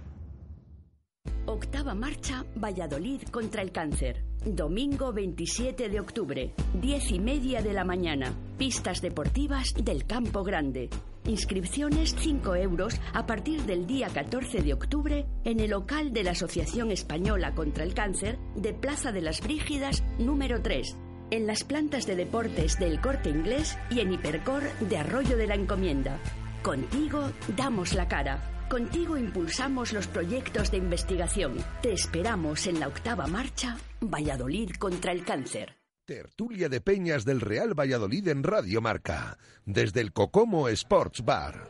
Octava marcha Valladolid contra el cáncer. Domingo 27 de octubre, 10 y media de la mañana. Pistas deportivas del Campo Grande. Inscripciones 5 euros a partir del día 14 de octubre en el local de la Asociación Española contra el Cáncer de Plaza de las Brígidas número 3. En las plantas de deportes del Corte Inglés y en Hipercor de Arroyo de la Encomienda. Contigo damos la cara. Contigo impulsamos los proyectos de investigación. Te esperamos en la octava marcha, Valladolid contra el cáncer. Tertulia de Peñas del Real Valladolid en Radio Marca, desde el Cocomo Sports Bar.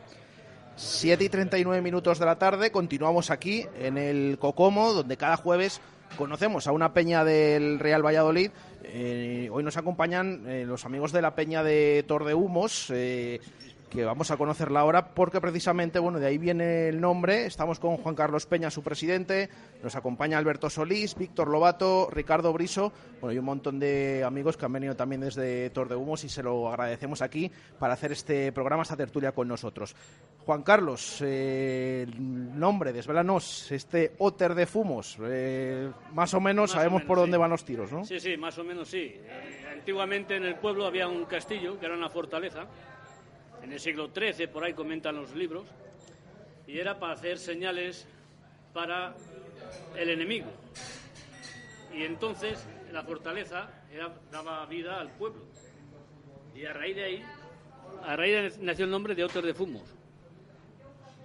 7 y 39 minutos de la tarde, continuamos aquí en el Cocomo, donde cada jueves conocemos a una peña del Real Valladolid. Eh, hoy nos acompañan eh, los amigos de la peña de Tordehumos. Eh, que vamos a conocerla ahora porque precisamente, bueno, de ahí viene el nombre. Estamos con Juan Carlos Peña, su presidente, nos acompaña Alberto Solís, Víctor Lobato, Ricardo Briso, bueno, y un montón de amigos que han venido también desde Tordehumos y se lo agradecemos aquí para hacer este programa, esta tertulia con nosotros. Juan Carlos, eh, el nombre, desvelanos, este Otter de Fumos, eh, más o menos Más o sabemos menos, por dónde van los tiros, ¿no? Sí, sí, más o menos sí. Eh, antiguamente en el pueblo había un castillo que era una fortaleza. En el siglo XIII, por ahí comentan los libros. Y era para hacer señales para el enemigo. Y entonces la fortaleza era- daba vida al pueblo. Y a raíz de ahí, a raíz de ahí nació el nombre de Otter de Fumos.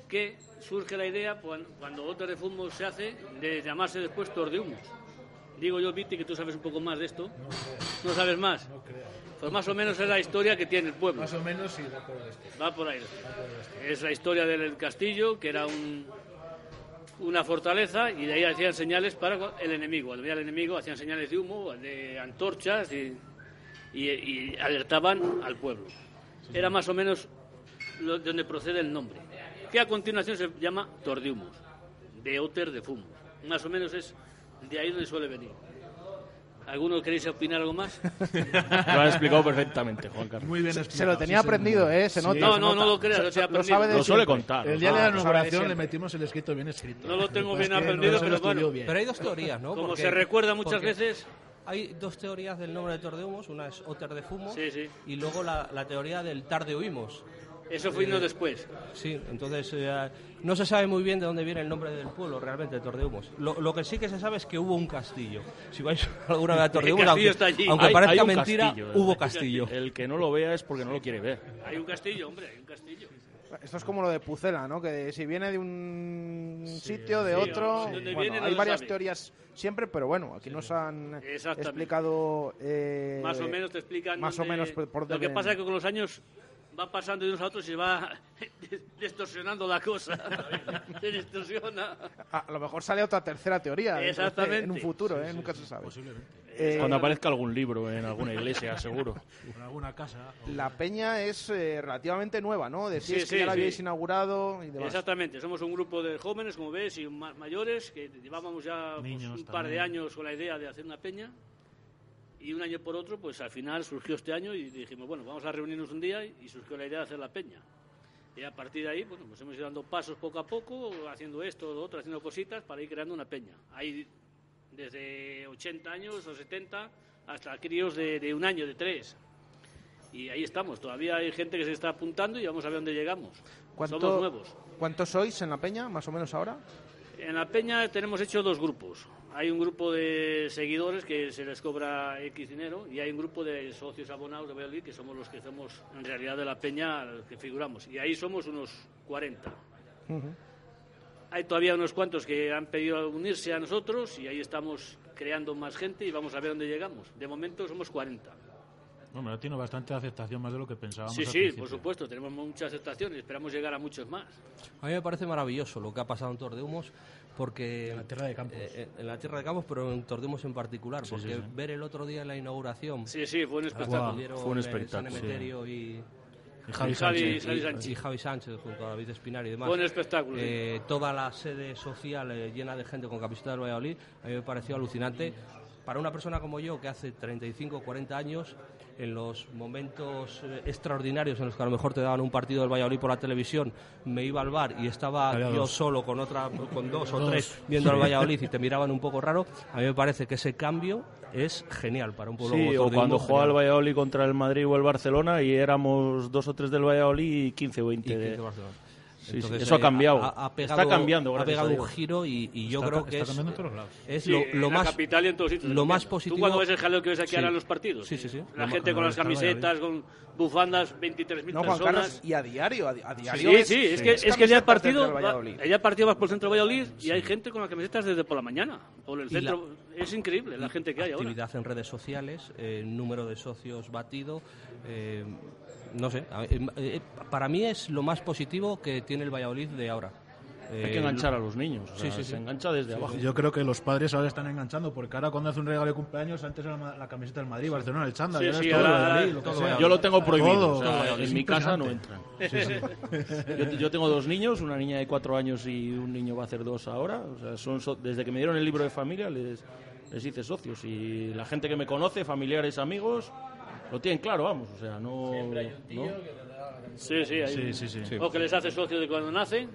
Que surge la idea cuan- cuando Otter de Fumos se hace de llamarse después Tor de Humos. Digo yo, Viti, que tú sabes un poco más de esto. ¿No sabes más? Pues más o menos es la historia que tiene el pueblo. Más o menos sí, de acuerdo. Este. Va por ahí. Es la historia del castillo, que era un, una fortaleza, y de ahí hacían señales para el enemigo. Cuando veía al enemigo hacían señales de humo, de antorchas, y, y- y alertaban al pueblo. Era más o menos lo- de donde procede el nombre. Que a continuación se llama Tordehumos, de Otter de Fumo. Más o menos es de ahí donde suele venir. ¿Alguno queréis opinar algo más? Lo has explicado perfectamente, Juan Carlos. Muy bien Se lo tenía aprendido, ¿eh? Se nota. No, se no, nota. no lo creas, lo lo sabe de Lo suele contar. El día de Ah, la de inauguración le metimos el escrito bien escrito. No lo tengo Pues bien no aprendido, lo pero bueno. bien. Pero hay dos teorías, ¿no? Como Porque- se recuerda muchas veces, Hay dos teorías del nombre de Tordehumos. Una es Otter de Fumo Sí, sí. y luego la, la teoría del Tarde Huimos. Eso fue uno después. Sí, entonces eh, no se sabe muy bien de dónde viene el nombre del pueblo realmente, Tordehumos. Lo, lo que sí que se sabe es que hubo un castillo. Si vais alguna vez a Tordehumos, aunque, está allí. aunque Hay- parezca hay un mentira, castillo, hubo hay castillo. El que no lo vea es porque no lo quiere ver. Hay un castillo, hombre, hay un castillo. Esto es como lo de Pucela, ¿no? Que si viene de un sitio, de sí, otro. sí, bueno, viene no hay se varias sabe. teorías siempre, pero bueno, aquí nos han explicado. eh, Más o menos te explican. Más o dónde- menos por, por Lo que pasa es que con los años va pasando de unos a otros y se va distorsionando la cosa. se distorsiona. A, a lo mejor sale otra tercera teoría Exactamente. en un futuro, ¿eh? Nunca se sabe. Posiblemente. Eh, Cuando aparezca algún libro en alguna iglesia, seguro. En alguna casa. o- la peña es eh, relativamente nueva, ¿no? Decís Sí, que sí, ya la sí. habíais inaugurado y demás. Exactamente, somos un grupo de jóvenes, como ves, y más mayores, que llevábamos ya pues, Niños un par de años con la idea de hacer una peña. Y un año por otro, pues al final surgió este año y dijimos, bueno, vamos a reunirnos un día y surgió la idea de hacer la peña. Y a partir de ahí, bueno, pues hemos ido dando pasos poco a poco, haciendo esto, lo otro, haciendo cositas para ir creando una peña. Hay desde 80 años o 70 hasta críos de, de un año, de tres. Y ahí estamos, todavía hay gente que se está apuntando y vamos a ver dónde llegamos. ¿Cuánto- Somos nuevos. ¿Cuántos sois en la peña, más o menos ahora? En la peña tenemos hecho dos grupos. Hay un grupo de seguidores que se les cobra X dinero y hay un grupo de socios abonados de Valladolid que somos los que somos en realidad de la peña los que figuramos. Y ahí somos unos 40. Hay todavía unos cuantos que han pedido unirse a nosotros y ahí estamos creando más gente y vamos a ver dónde llegamos. De momento somos 40. Bueno, ha tenido bastante aceptación más de lo que pensábamos. Sí, al sí, principio. por supuesto, tenemos mucha aceptación y esperamos llegar a muchos más. A mí me parece maravilloso lo que ha pasado en Tordehumos porque En la tierra de Campos. eh, en la tierra de Campos, pero en Tordehumos en particular, Sí, porque sí, sí. ver el otro día en la inauguración Sí, sí, fue un a espectáculo. Fue un eh, espectáculo, San sí. Emeterio y, Y Javi Y Javi- Sánchez. Javi y- Sánchez. y Javi Sánchez junto a David Espinar y demás. Fue un espectáculo. sí. Eh, toda la sede social eh, llena de gente con camiseta del Valladolid, a mí me pareció alucinante. Para una persona como yo, que hace 35 40 años, en los momentos eh, extraordinarios en los que a lo mejor te daban un partido del Valladolid por la televisión, me iba al bar y estaba Había yo dos. solo con otra, con dos o Dos. tres viendo al Valladolid y te miraban un poco raro, a mí me parece que ese cambio es genial para un pueblo Sí, como o cuando jugaba el. Valladolid contra el Madrid o el Barcelona y éramos dos o tres del Valladolid y 15 o 20 Y de... que- Sí, sí, eso ha cambiado. Está cambiando, ha pegado un giro y, y yo Está creo que está es, cambiando en todos lados. es Sí, lo, en lo la más capital y en todos sitios. lo más positivo. Tú cuando ves el jaleo que ves aquí Sí. ahora en los partidos. Sí, sí, sí. La Lo- gente con las camisetas, con bufandas, 23.000 No, personas. Carlos, y a diario, a, di- a diario. Sí, ves- sí, es que, es que ya el partido, va- ya el partido vas por el centro de Valladolid y hay gente con las camisetas desde por la mañana. Por el la- centro. Es increíble la gente que hay ahora. actividad en redes sociales, eh, número de socios batido. eh, no sé, a- eh, eh, para mí es lo más positivo que tiene el Valladolid de ahora. Hay Eh, que enganchar a los niños. o Sí, sea, sí, se sí. engancha desde abajo. Yo creo que los padres ahora están enganchando, porque ahora cuando hace un regalo de cumpleaños, antes era la, la camiseta del Madrid, Barcelona, el chándal, Sí, sí. Yo lo tengo prohibido, o sea, en mi casa no. Sí, sí. yo, yo tengo dos niños, una niña de cuatro años y un niño va a hacer dos ahora. O sea, son so- desde que me dieron el libro de familia les, les hice socios y la gente que me conoce, familiares, amigos, lo tienen claro, vamos. O sea, no. ¿no? Sí, sí, hay Sí, un- sí, sí. O que les hace socio de cuando nacen,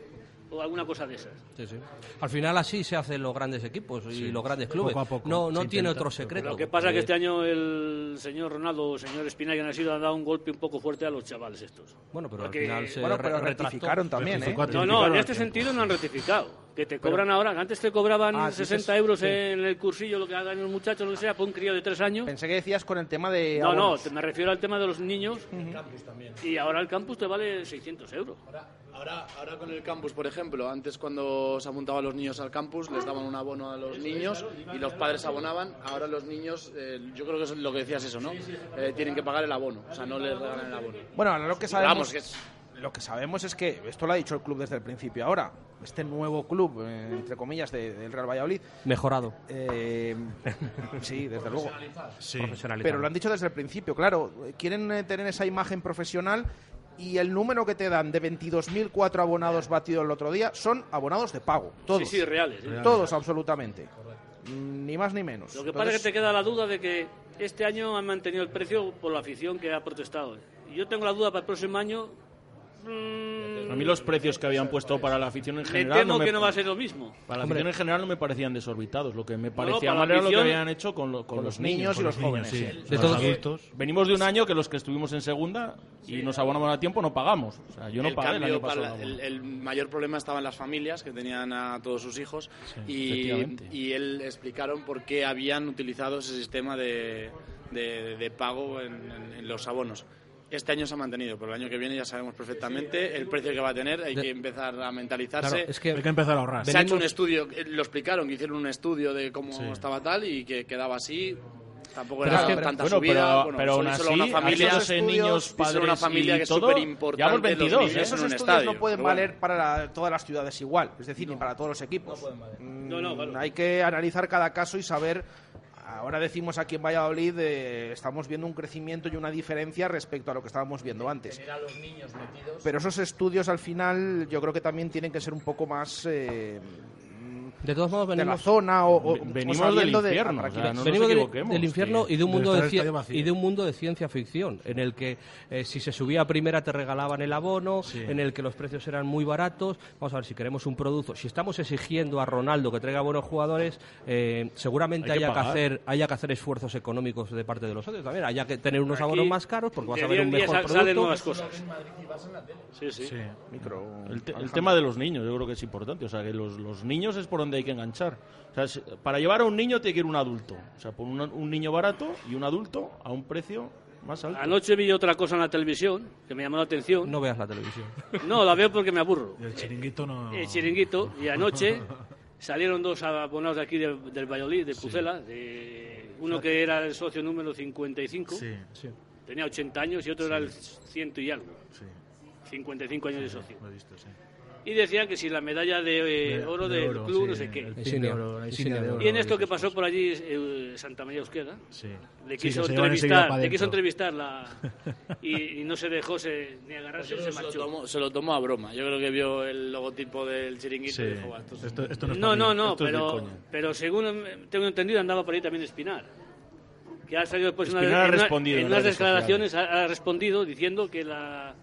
o alguna cosa de esas. Sí, sí. Al final así se hacen los grandes equipos y los grandes clubes. Poco a poco, no no tiene intenta. otro secreto. Lo que pasa es que este año el señor Ronaldo o el señor Espina que han sido han dado un golpe un poco fuerte a los chavales estos. Bueno, pero Porque- al final se Bueno, pero re- rectificaron también, ¿eh? No, no, en este sentido no han rectificado. Que te cobran ahora, antes te cobraban Ah, 60 dices- euros sí. en el cursillo, lo que hagan los muchachos, lo que sea, por un crío de tres años. Pensé que decías con el tema de. No, no, abonos. me refiero al tema de los niños. Y ahora el campus te vale 600 euros. Ahora, ahora con el campus, por ejemplo, antes cuando se apuntaban los niños al campus les daban un abono a los niños y los padres abonaban. Ahora los niños, eh, yo creo que es lo que decías eso, ¿no? Eh, tienen que pagar el abono, o sea, no les regalan el abono. Bueno, ahora lo que sabemos, Vamos, que es- lo que sabemos es que esto lo ha dicho el club desde el principio. Ahora, este nuevo club, eh, entre comillas, de- del Real Valladolid, Mejorado. eh, sí, desde luego. Profesionalizado. Pero lo han dicho desde el principio, claro. Quieren eh, tener esa imagen profesional y el número que te dan de 22.004 abonados batidos el otro día son abonados de pago. Todos. Sí, sí, reales. Todos, absolutamente. Ni más ni menos. Lo que pasa es que te queda la duda de que este año han mantenido el precio por la afición que ha protestado. Y yo tengo la duda para el próximo año. Mm, A mí los precios que habían puesto para la afición en Me general. temo me- que no va a ser lo mismo. Para la Hombre. afición en general no me parecían desorbitados. Lo que me parecía la mal era lo que habían hecho con, lo- con los niños. y los jóvenes, sí. De todos adultos. Venimos de un año que los que estuvimos en segunda y nos abonamos a tiempo no pagamos. O sea, yo no el, pagué el año pasado. el, el mayor problema estaba en las familias que tenían a todos sus hijos y, y él explicaron por qué habían utilizado ese sistema de, de- de pago en, en- en los abonos. Este año se ha mantenido, pero el año que viene ya sabemos perfectamente el precio que va a tener. Hay que empezar a mentalizarse. Claro, es que Hay que empezar a ahorrar. Se ha hecho un estudio, eh, lo explicaron, que hicieron un estudio de cómo Sí. estaba tal y que quedaba así. Tampoco Pero era es que- tanta bueno, subida. pero- bueno, pero aún solo así, una familia, haciéndose estudios, niños, solo una padres familia y que es súper importante. llevamos 22, ¿eh? Esos estudios estadio. no pueden pero bueno. valer para la- todas las ciudades igual, es decir, ni para todos los equipos. Mm, No, no, claro. Hay que analizar cada caso y saber. Ahora decimos aquí en Valladolid, eh, estamos viendo un crecimiento y una diferencia respecto a lo que estábamos viendo antes. Tener a los niños metidos. Pero esos estudios al final yo creo que también tienen que ser un poco más eh, De todos modos, de la venimos, zona o, o- Venimos del de- infierno, para o sea, no venimos del- equivoquemos, del infierno y de un mundo de, y de un mundo de ciencia ficción en el que eh, si se subía a primera te regalaban el abono en el que los precios eran muy baratos. Vamos a ver si queremos un producto si estamos exigiendo a Ronaldo que traiga buenos jugadores eh, seguramente Hay que haya que, hacer haya que hacer esfuerzos económicos de parte de los socios también. Haya que tener unos Aquí, abonos más caros porque vas de a ver un mejor sa- salen producto. nuevas cosas. Sí, sí. Sí. Micro- El, te- el tema de los niños, yo creo que es importante. O sea, que los, los niños es por donde hay que enganchar. O sea, para llevar a un niño tiene que ir un adulto. O sea, por un, un niño barato y un adulto a un precio más alto. Anoche vi otra cosa en la televisión que me llamó la atención. no veas la televisión No, la veo porque me aburro. Y el chiringuito no. El chiringuito. Y anoche salieron dos abonados de aquí de- del Valladolid, de Pucela. De, uno que era el socio número 55. Sí, Tenía 80 años y otro era el ciento y algo. sí. 55 años de socio. Lo he visto, sí. Y decían que si la medalla de, eh, De- oro de del oro, club, sí, no sé qué. de oro, de oro, Y en esto que pasó por allí, eh, Santa María Euskeda, Sí. le quiso entrevistar, le quiso dentro. entrevistarla y, y no se dejó se, ni agarrarse, se se, lo marchó. tomó, se lo tomó a broma. Yo creo que vio el logotipo del chiringuito Sí. y dijo, "Va, esto es- Esto, esto no es No, no, no, esto es pero, coña. pero según eh, tengo entendido andaba por ahí también Espinar. Que ha salido después en una- en una- respondido en en unas declaraciones, ha, ha respondido diciendo que la,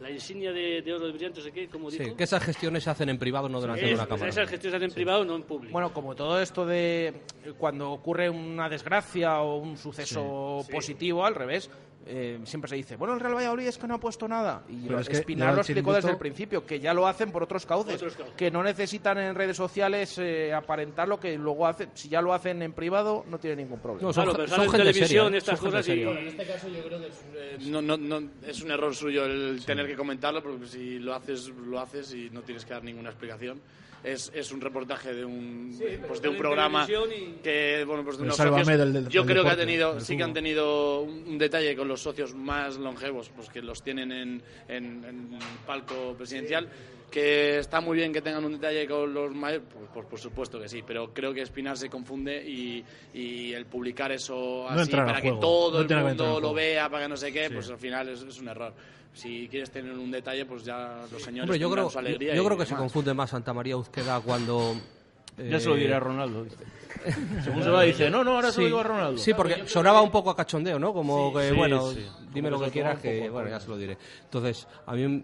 la insignia de, de oro de brillante, no sé qué, como Sí, dijo. que esas gestiones se hacen en privado no delante de Es- una cámara esas gestiones se hacen en privado, no en público. Bueno, como todo esto de cuando ocurre una desgracia o un suceso Sí. positivo, al revés, eh, siempre se dice, bueno, el Real Valladolid es que no ha puesto nada. Y Pero es que Espinar lo explicó desde el principio, que ya lo hacen por otros cauces, Otros cauces. que no necesitan en redes sociales eh, aparentar lo que luego hacen. Si ya lo hacen en privado, no tiene ningún problema. No, son Claro, pero son sale en gente televisión seria, estas Son gente cosas y- seria. En este caso yo creo que es, eh, no, no, no, es un error suyo el tener que comentarlo, porque si lo haces, lo haces y no tienes que dar ninguna explicación. Es, es un reportaje de un, pues de un programa y- que, bueno, pues de unos socios. del- del- yo del creo que ha tenido, sí que han tenido un, un detalle con los socios más longevos, pues que los tienen en, en, en palco presidencial. Que está muy bien que tengan un detalle con los mayores, pues, por, por supuesto que sí, pero creo que Espinar se confunde y, y el publicar eso No así para que juego, todo no el mundo el lo vea, para que no sé qué, Sí. pues al final es, es un error. Si quieres tener un detalle, pues ya los señores Hombre, yo creo, su alegría. yo creo que se confunde más Santa María Uzqueda cuando... Ya se lo diré a Ronaldo, dice. Según se va, dice, no, no, ahora se lo digo a Ronaldo. Sí, porque sonaba un poco a cachondeo, ¿no? Como que, Sí, bueno, sí. dime lo que quieras, que, bueno, ya se lo diré. Entonces, a mí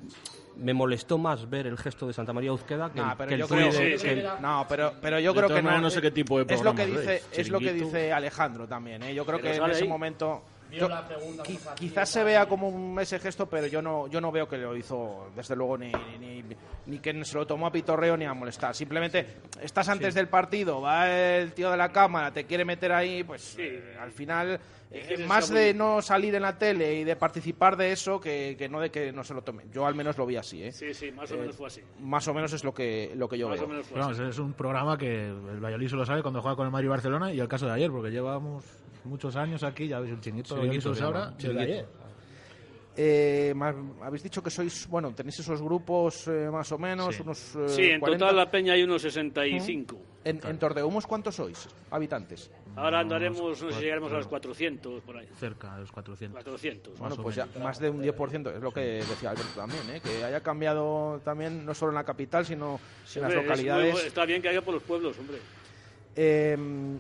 me molestó más ver el gesto de Santa María Uzqueda que, Nah, el- pero que el yo creo de- que- que no, pero, pero yo De creo que no. sé qué tipo de es lo que dice, es lo que dice Alejandro también. ¿eh? Yo creo Pero que en ese ahí. momento yo- la pregunta qui- muy fácil, quizás se vea como un ese gesto, pero yo no yo no veo que lo hizo desde luego ni, ni, ni- ni que se lo tomó a pitorreo ni a molestar. Simplemente estás antes del partido, va el tío de la cámara, te quiere meter ahí, pues eh, al final eh, se más muy de no salir en la tele y de participar de eso que, que no de que no se lo tome. Yo al menos lo vi así, ¿eh? Sí, sí, más o Eh, menos fue así. Más o menos es lo que lo que yo Más veo. o menos fue Pero así. vamos, es un programa que el Valladolid solo sabe cuando juega con el Madrid y Barcelona y el caso de ayer, porque llevamos muchos años aquí, ya veis el chinguito, lo se ahora, ayer. Eh, habéis dicho que sois, bueno, tenéis esos grupos eh, más o menos, Sí. unos eh, Sí, en 40. total la peña hay unos 65. En, en Tordehumos, ¿cuántos sois habitantes? Ahora andaremos, no sé si llegaremos a los 400 por ahí. Cerca de los 400. 400. Bueno, pues ya más de un 10%, es lo que decía Alberto también, ¿eh? que haya cambiado también no solo en la capital, sino Sí, en las hombre, es muy localidades. está bien que haya por los pueblos, hombre. Eh,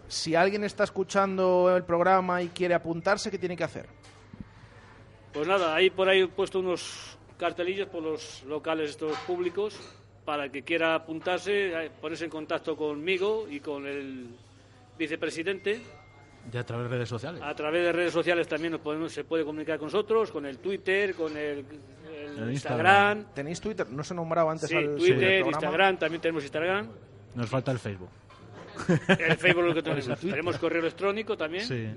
si alguien está escuchando el programa y quiere apuntarse, ¿qué tiene que hacer? Pues nada, ahí por ahí he puesto unos cartelillos por los locales estos públicos para el que quiera apuntarse, eh, ponerse en contacto conmigo y con el vicepresidente. Ya a través de redes sociales. A través de redes sociales también nos podemos, se puede comunicar con nosotros, con el Twitter, con el, el El Instagram. ¿Tenéis Twitter? No se nombraba antes Sí, al Twitter, programa. Instagram, también tenemos Instagram. Nos falta el Facebook. El Facebook lo que tenemos. tenemos correo electrónico también. Sí.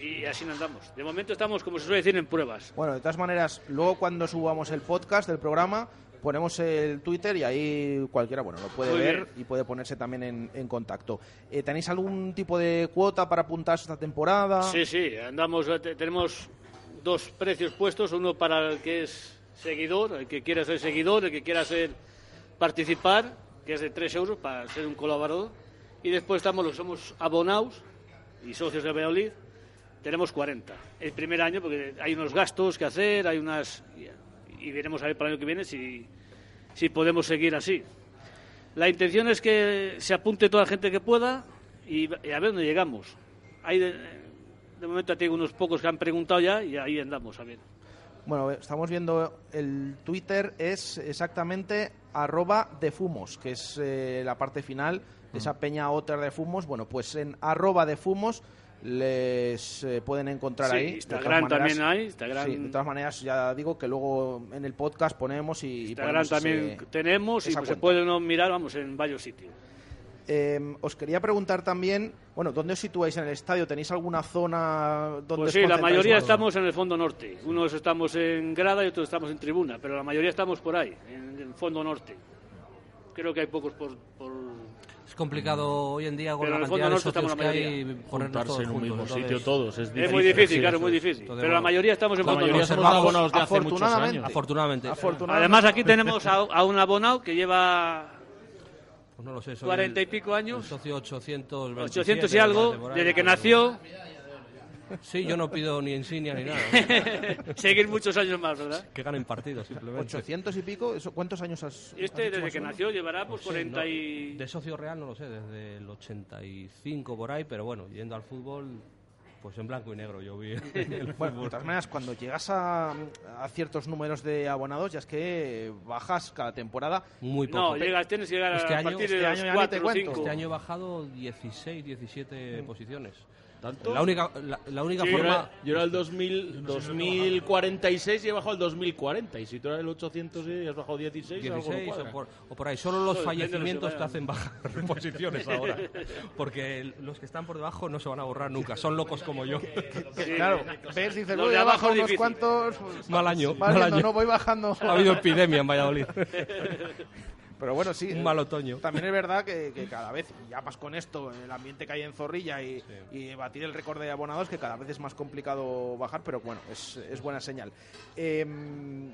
Y así nos andamos. De momento estamos, como se suele decir, en pruebas. Bueno, de todas maneras, luego cuando subamos el podcast del programa, ponemos el Twitter y ahí cualquiera, bueno, lo puede Muy ver bien. y puede ponerse también en, en contacto. Eh, ¿Tenéis algún tipo de cuota para apuntarse esta temporada? Sí, sí, andamos, eh, te- tenemos dos precios puestos, uno para el que es seguidor, el que quiera ser seguidor, el que quiera ser participar, que es de 3 euros para ser un colaborador, y después estamos los que somos abonados y socios de Valladolid, tenemos 40. El primer año, porque hay unos gastos que hacer, hay unas... y, veremos a ver para el año que viene si, si podemos seguir así. La intención es que se apunte toda la gente que pueda y, y a ver dónde llegamos. Hay de, de momento tengo unos pocos que han preguntado ya y ahí andamos a ver. Bueno, estamos viendo el Twitter es exactamente arroba de fumos, que es eh, la parte final de esa peña otra de fumos. Bueno, pues en arroba de fumos les eh, pueden encontrar Sí, ahí. Instagram maneras- también hay, Instagram- Sí, de todas maneras, ya digo que luego en el podcast ponemos y, Instagram ponemos también ese- tenemos y pues se puede uno mirar, vamos, en varios sitios. Eh, os quería preguntar también, bueno, ¿dónde os situáis en el estadio? ¿Tenéis alguna zona donde Pues os sí, la mayoría más? estamos en el fondo norte. Unos estamos en grada y otros estamos en tribuna, pero la mayoría estamos por ahí, en el fondo norte. Creo que hay pocos por... por... Es complicado hoy en día con Pero en la cantidad de socios que hay Juntarse en un mismo sitio todos, es Es muy difícil, Sí, claro, sí. muy difícil. Pero la mayoría estamos en fondo norte. somos abonados de hace muchos afortunadamente. años. Afortunadamente. Afortunadamente. Además aquí tenemos a, a un abonado que lleva Pues no lo sé, soy 40 y pico años. el socio 800, 800 y algo, desde que nació. Sí, yo no pido ni insignia ni nada. Seguir muchos años más, ¿verdad? que ganen partidos, simplemente. 800 y pico, ¿eso ¿cuántos años has Este has desde que menos? nació llevará pues Sí, 40 no, y... De socio real no lo sé, desde el 85 por ahí, pero bueno, yendo al fútbol, pues en blanco y negro yo vi el Bueno, de todas maneras, cuando llegas a, a ciertos números de abonados, ya es que bajas cada temporada. Muy poco. No, llegas, tienes que llegar Este a año- partir este de año los ya ni te 4 o cuento. 5. Este año he bajado 16, 17 posiciones. ¿Tanto? La única, la, la única Sí, forma... Yo era, yo era el 2000, 2046 y he bajado al 2040. Y si tú eras el 800 y has bajado 16, algo no 16 cuadra. o por, o por ahí. Solo los fallecimientos te hacen bajar posiciones ahora. Porque los que están por debajo no se van a borrar nunca. Son locos como yo. Claro, ves, dices, voy a bajar unos cuantos. Mal año, mal año. No, voy bajando. Ha habido epidemia en Valladolid. Pero bueno, sí. Un mal otoño. También es verdad que, que cada vez, y ya más con esto, el ambiente que hay en Zorrilla y, y batir el récord de abonados, que cada vez es más complicado bajar, pero bueno, es, es buena señal. Em,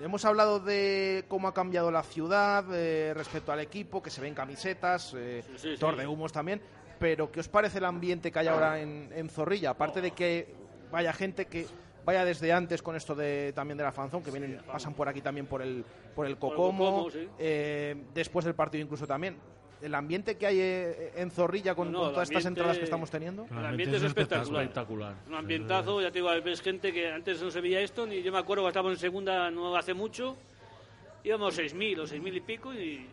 hemos hablado de cómo ha cambiado la ciudad eh, respecto al equipo, que se ven camisetas, eh, sí, sí. tor de humos también. Pero, ¿qué os parece el ambiente que hay ahora en, en Zorrilla? Aparte de que vaya gente que vaya desde antes con esto de también de la fanzón, que vienen, pasan por aquí también por el, por el Cocomo, Cocomo, sí. eh, después del partido incluso también. El ambiente que hay eh, en Zorrilla con, No, con el todas estas entradas que estamos teniendo. El ambiente es espectacular. Espectacular. Un ambientazo, ya te digo, ves gente que antes no se veía esto, ni yo me acuerdo que estábamos en segunda no hace mucho, íbamos 6.000 o 6.000 y pico y...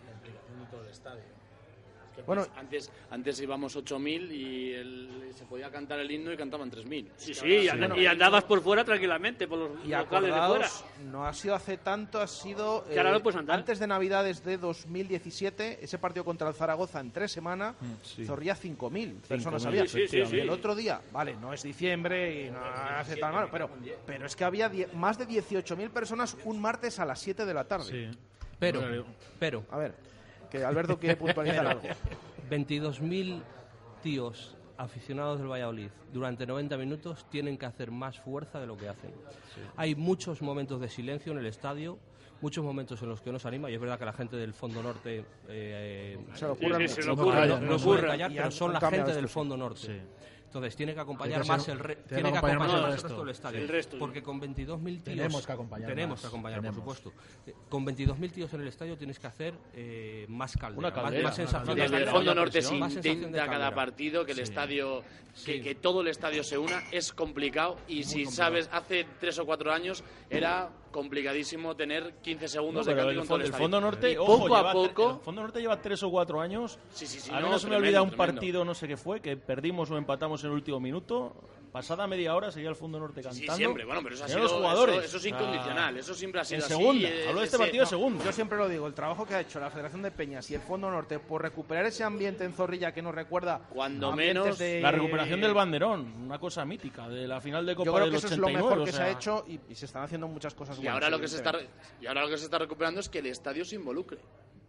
Bueno, antes, antes íbamos 8.000 y el- se podía cantar el himno y cantaban 3.000. Sí, sí, y, and- y andabas por fuera tranquilamente, por los Y locales de fuera. no ha sido hace tanto, ha sido eh, no antes de Navidades de 2017, ese partido contra el Zaragoza en tres semanas, sí. Zorrilla 5.000 personas 5.000, había. sí, sí, sí. El otro día, vale, no es diciembre y no hace tan malo, pero, pero es que había die- más de 18.000 personas un martes a las 7 de la tarde. Pero, pero... A ver, que Alberto quiere puntualizar algo. 22.000 tíos aficionados del Valladolid durante 90 minutos tienen que hacer más fuerza de lo que hacen. Hay muchos momentos de silencio en el estadio, muchos momentos en los que no se anima, y es verdad que la gente del Fondo Norte eh, Se lo ocurra, Sí, sí, se lo ocurra, no- no ocurra. callar, pero son la gente del. Fondo Norte. Entonces tiene que acompañar Tiene que más el, re- tiene tiene que que acompañar más el resto. resto del estadio. El resto. Porque con 22.000 tíos Tenemos que acompañar tenemos más. que acompañar, Tenemos. por supuesto. Eh, Con 22.000 tíos en el estadio tienes que hacer eh, más caldera, Una más- caldera, más, una sensación. Desde el. Fondo Norte se intenta cada partido que el Sí. estadio, que, Sí. que todo el estadio se una, es complicado y si complicado. sabes, hace tres o cuatro años era complicadísimo tener 15 No, segundos de pero cambio el, todo fondo, el el. Fondo Norte, Y ojo, poco a lleva tre- poco, el Fondo Norte lleva tres o cuatro años. Sí, sí, sí, a mí no, no, se me olvida un tremendo. partido, no sé qué fue, que perdimos o empatamos en el último minuto. Pasada media hora seguía el Fondo Norte Sí, cantando. siempre, bueno, pero eso ha sido los jugadores. Eso, eso es incondicional, eso siempre ha sido en segunda, eh, hablo de este partido de no, segunda. Yo siempre lo digo, el trabajo que ha hecho la Federación de Peñas y el Fondo Norte por recuperar ese ambiente en Zorrilla que nos recuerda Cuando menos, de- La recuperación del banderón, una cosa mítica, de la final de Copa Yo creo del que eso 89. es lo mejor o que se ha hecho y, y se están haciendo muchas cosas Y buenas. ahora, lo que se está, y ahora lo que se está recuperando es que el estadio se involucre.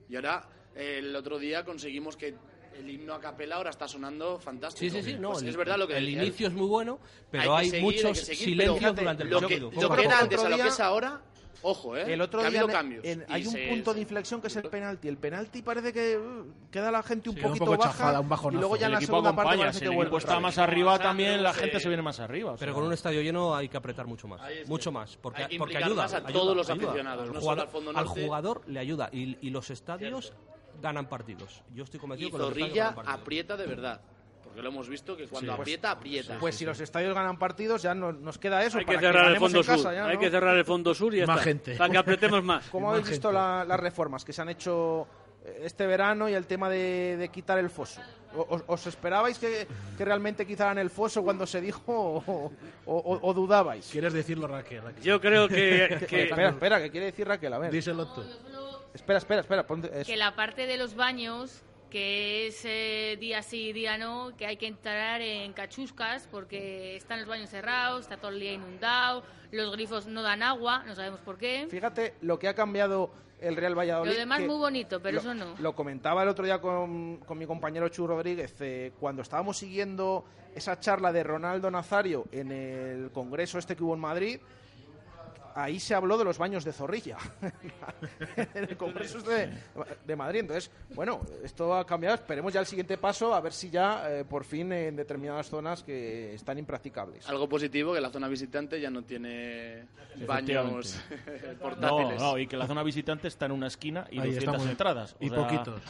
Y ahora, eh, el otro día conseguimos que el himno a capela ahora está sonando fantástico. Sí, sí, sí, no, Pues el, es verdad lo que el decía inicio es muy bueno, pero Hay hay, seguir, muchos seguir, silencios durante el lo que, partido. lo Poco a que era antes a lo que es ahora, ojo, ¿eh? El otro que ha día habido en- cambios. en- Y hay un se- punto de inflexión que es el penalti. El penalti parece que uh, queda la gente un Sí, un poquito poco baja chafada, un y bajonazo. luego ya en el la equipo segunda parte acompaña, parece si que el equipo está más arriba Pasando, también, la gente se viene más arriba. o sea. Pero con un estadio lleno hay que apretar mucho más. mucho más. Porque, hay que porque ayuda. más a ayuda, todos los ayuda. aficionados, Al no jugador, al Fondo al jugador le ayuda. Y, y los estadios ganan partidos. Yo estoy Y convencido que los estadios Zorrilla aprieta de verdad. Porque lo hemos visto que cuando Sí. aprieta, aprieta. Pues si los estadios ganan partidos, ya no- nos queda eso. Hay que para cerrar el fondo sur. casa, ya, Hay ¿no? que cerrar el fondo sur y ya Más está. gente. Para que apretemos más. ¿Cómo habéis visto la- las reformas que se han hecho eh, este verano y el tema de, de quitar el foso? ¿O- ¿Os, os esperabais que, que realmente quitaran el foso cuando se dijo o, o- o- o dudabais? ¿Quieres decirlo, Raquel? Raquel? Yo creo que... Que- que- espera, espera, ¿qué quiere decir Raquel? A ver. Díselo tú. Espera, espera, espera. ponte- que la parte de los baños, que es eh, día sí, día no, que hay que entrar en cachuscas porque están los baños cerrados, está todo el día inundado, los grifos no dan agua, no sabemos por qué. Fíjate lo que ha cambiado el Real Valladolid. Lo demás muy bonito, pero lo, eso no. Lo comentaba el otro día con, con mi compañero Chu Rodríguez, eh, cuando estábamos siguiendo esa charla de Ronaldo Nazario en el congreso este que hubo en Madrid, ahí se habló de los baños de zorrilla, en el congreso de, de Madrid. Entonces, bueno, esto ha cambiado, esperemos ya el siguiente paso, a ver si ya eh, por fin en determinadas zonas que están impracticables. Algo positivo, que la zona visitante ya no tiene baños No, portátiles. no, y que la zona visitante está en una esquina y Ahí 200 estamos. entradas. o Y sea, poquitos.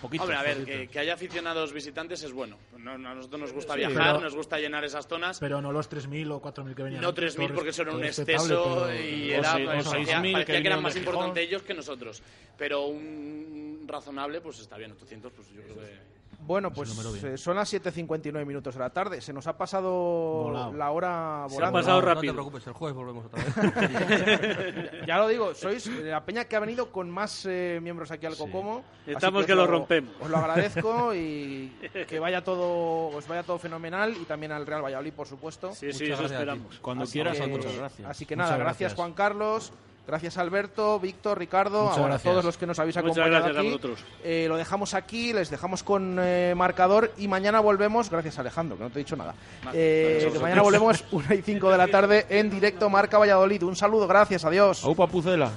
poquitos, Hombre, a ver, poquitos. que, que haya aficionados visitantes es bueno. No- no- a nosotros nos gusta Sí, viajar, pero- nos gusta llenar esas zonas. Pero no los 3.000 o 4.000 que venían. No 3.000 Todo porque eso era un exceso y O era, seis- o parecía, 6.000 que parecía que eran más importantes ellos que nosotros. Pero un razonable, pues está bien, 800, pues yo creo que... Bueno, pues eh, son las 7.59 minutos de la tarde. Se nos ha pasado la hora volando. Se ha pasado rápido. No te preocupes, el jueves volvemos otra vez. ya lo digo, sois la peña que ha venido con más eh, miembros aquí al Cocomo. Estamos que, lo rompemos. Os lo agradezco y que vaya todo, os vaya todo fenomenal y también al Real Valladolid, por supuesto. Sí, sí, eso esperamos. Cuando quieras, muchas gracias. Así que nada, gracias Juan Carlos. Gracias Alberto, Víctor, Ricardo, a todos los que nos habéis acompañado aquí. Eh, lo dejamos aquí, les dejamos con eh, marcador y mañana volvemos. Gracias Alejandro, que no te he dicho nada. Eh, mañana volvemos una y 5 de la tarde en directo Marca Valladolid. Un saludo, gracias, adiós. Aupa Pucela.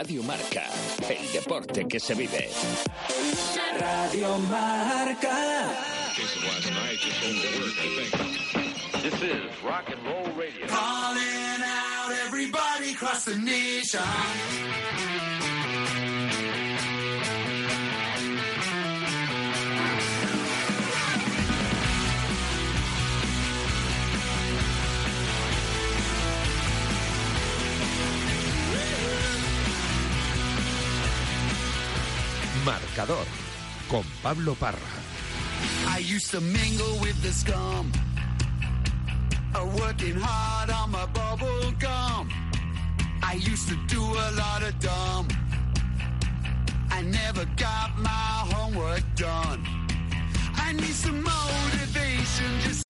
Radio Marca, deporte que se vive. Radio Marca. This is rock and roll radio. Calling out everybody across the nation. Marcador con Pablo Parra. I used to mingle with the scum. Working hard on my bubble gum. I used to do a lot of dumb. I never got my homework done. I need some motivation. Just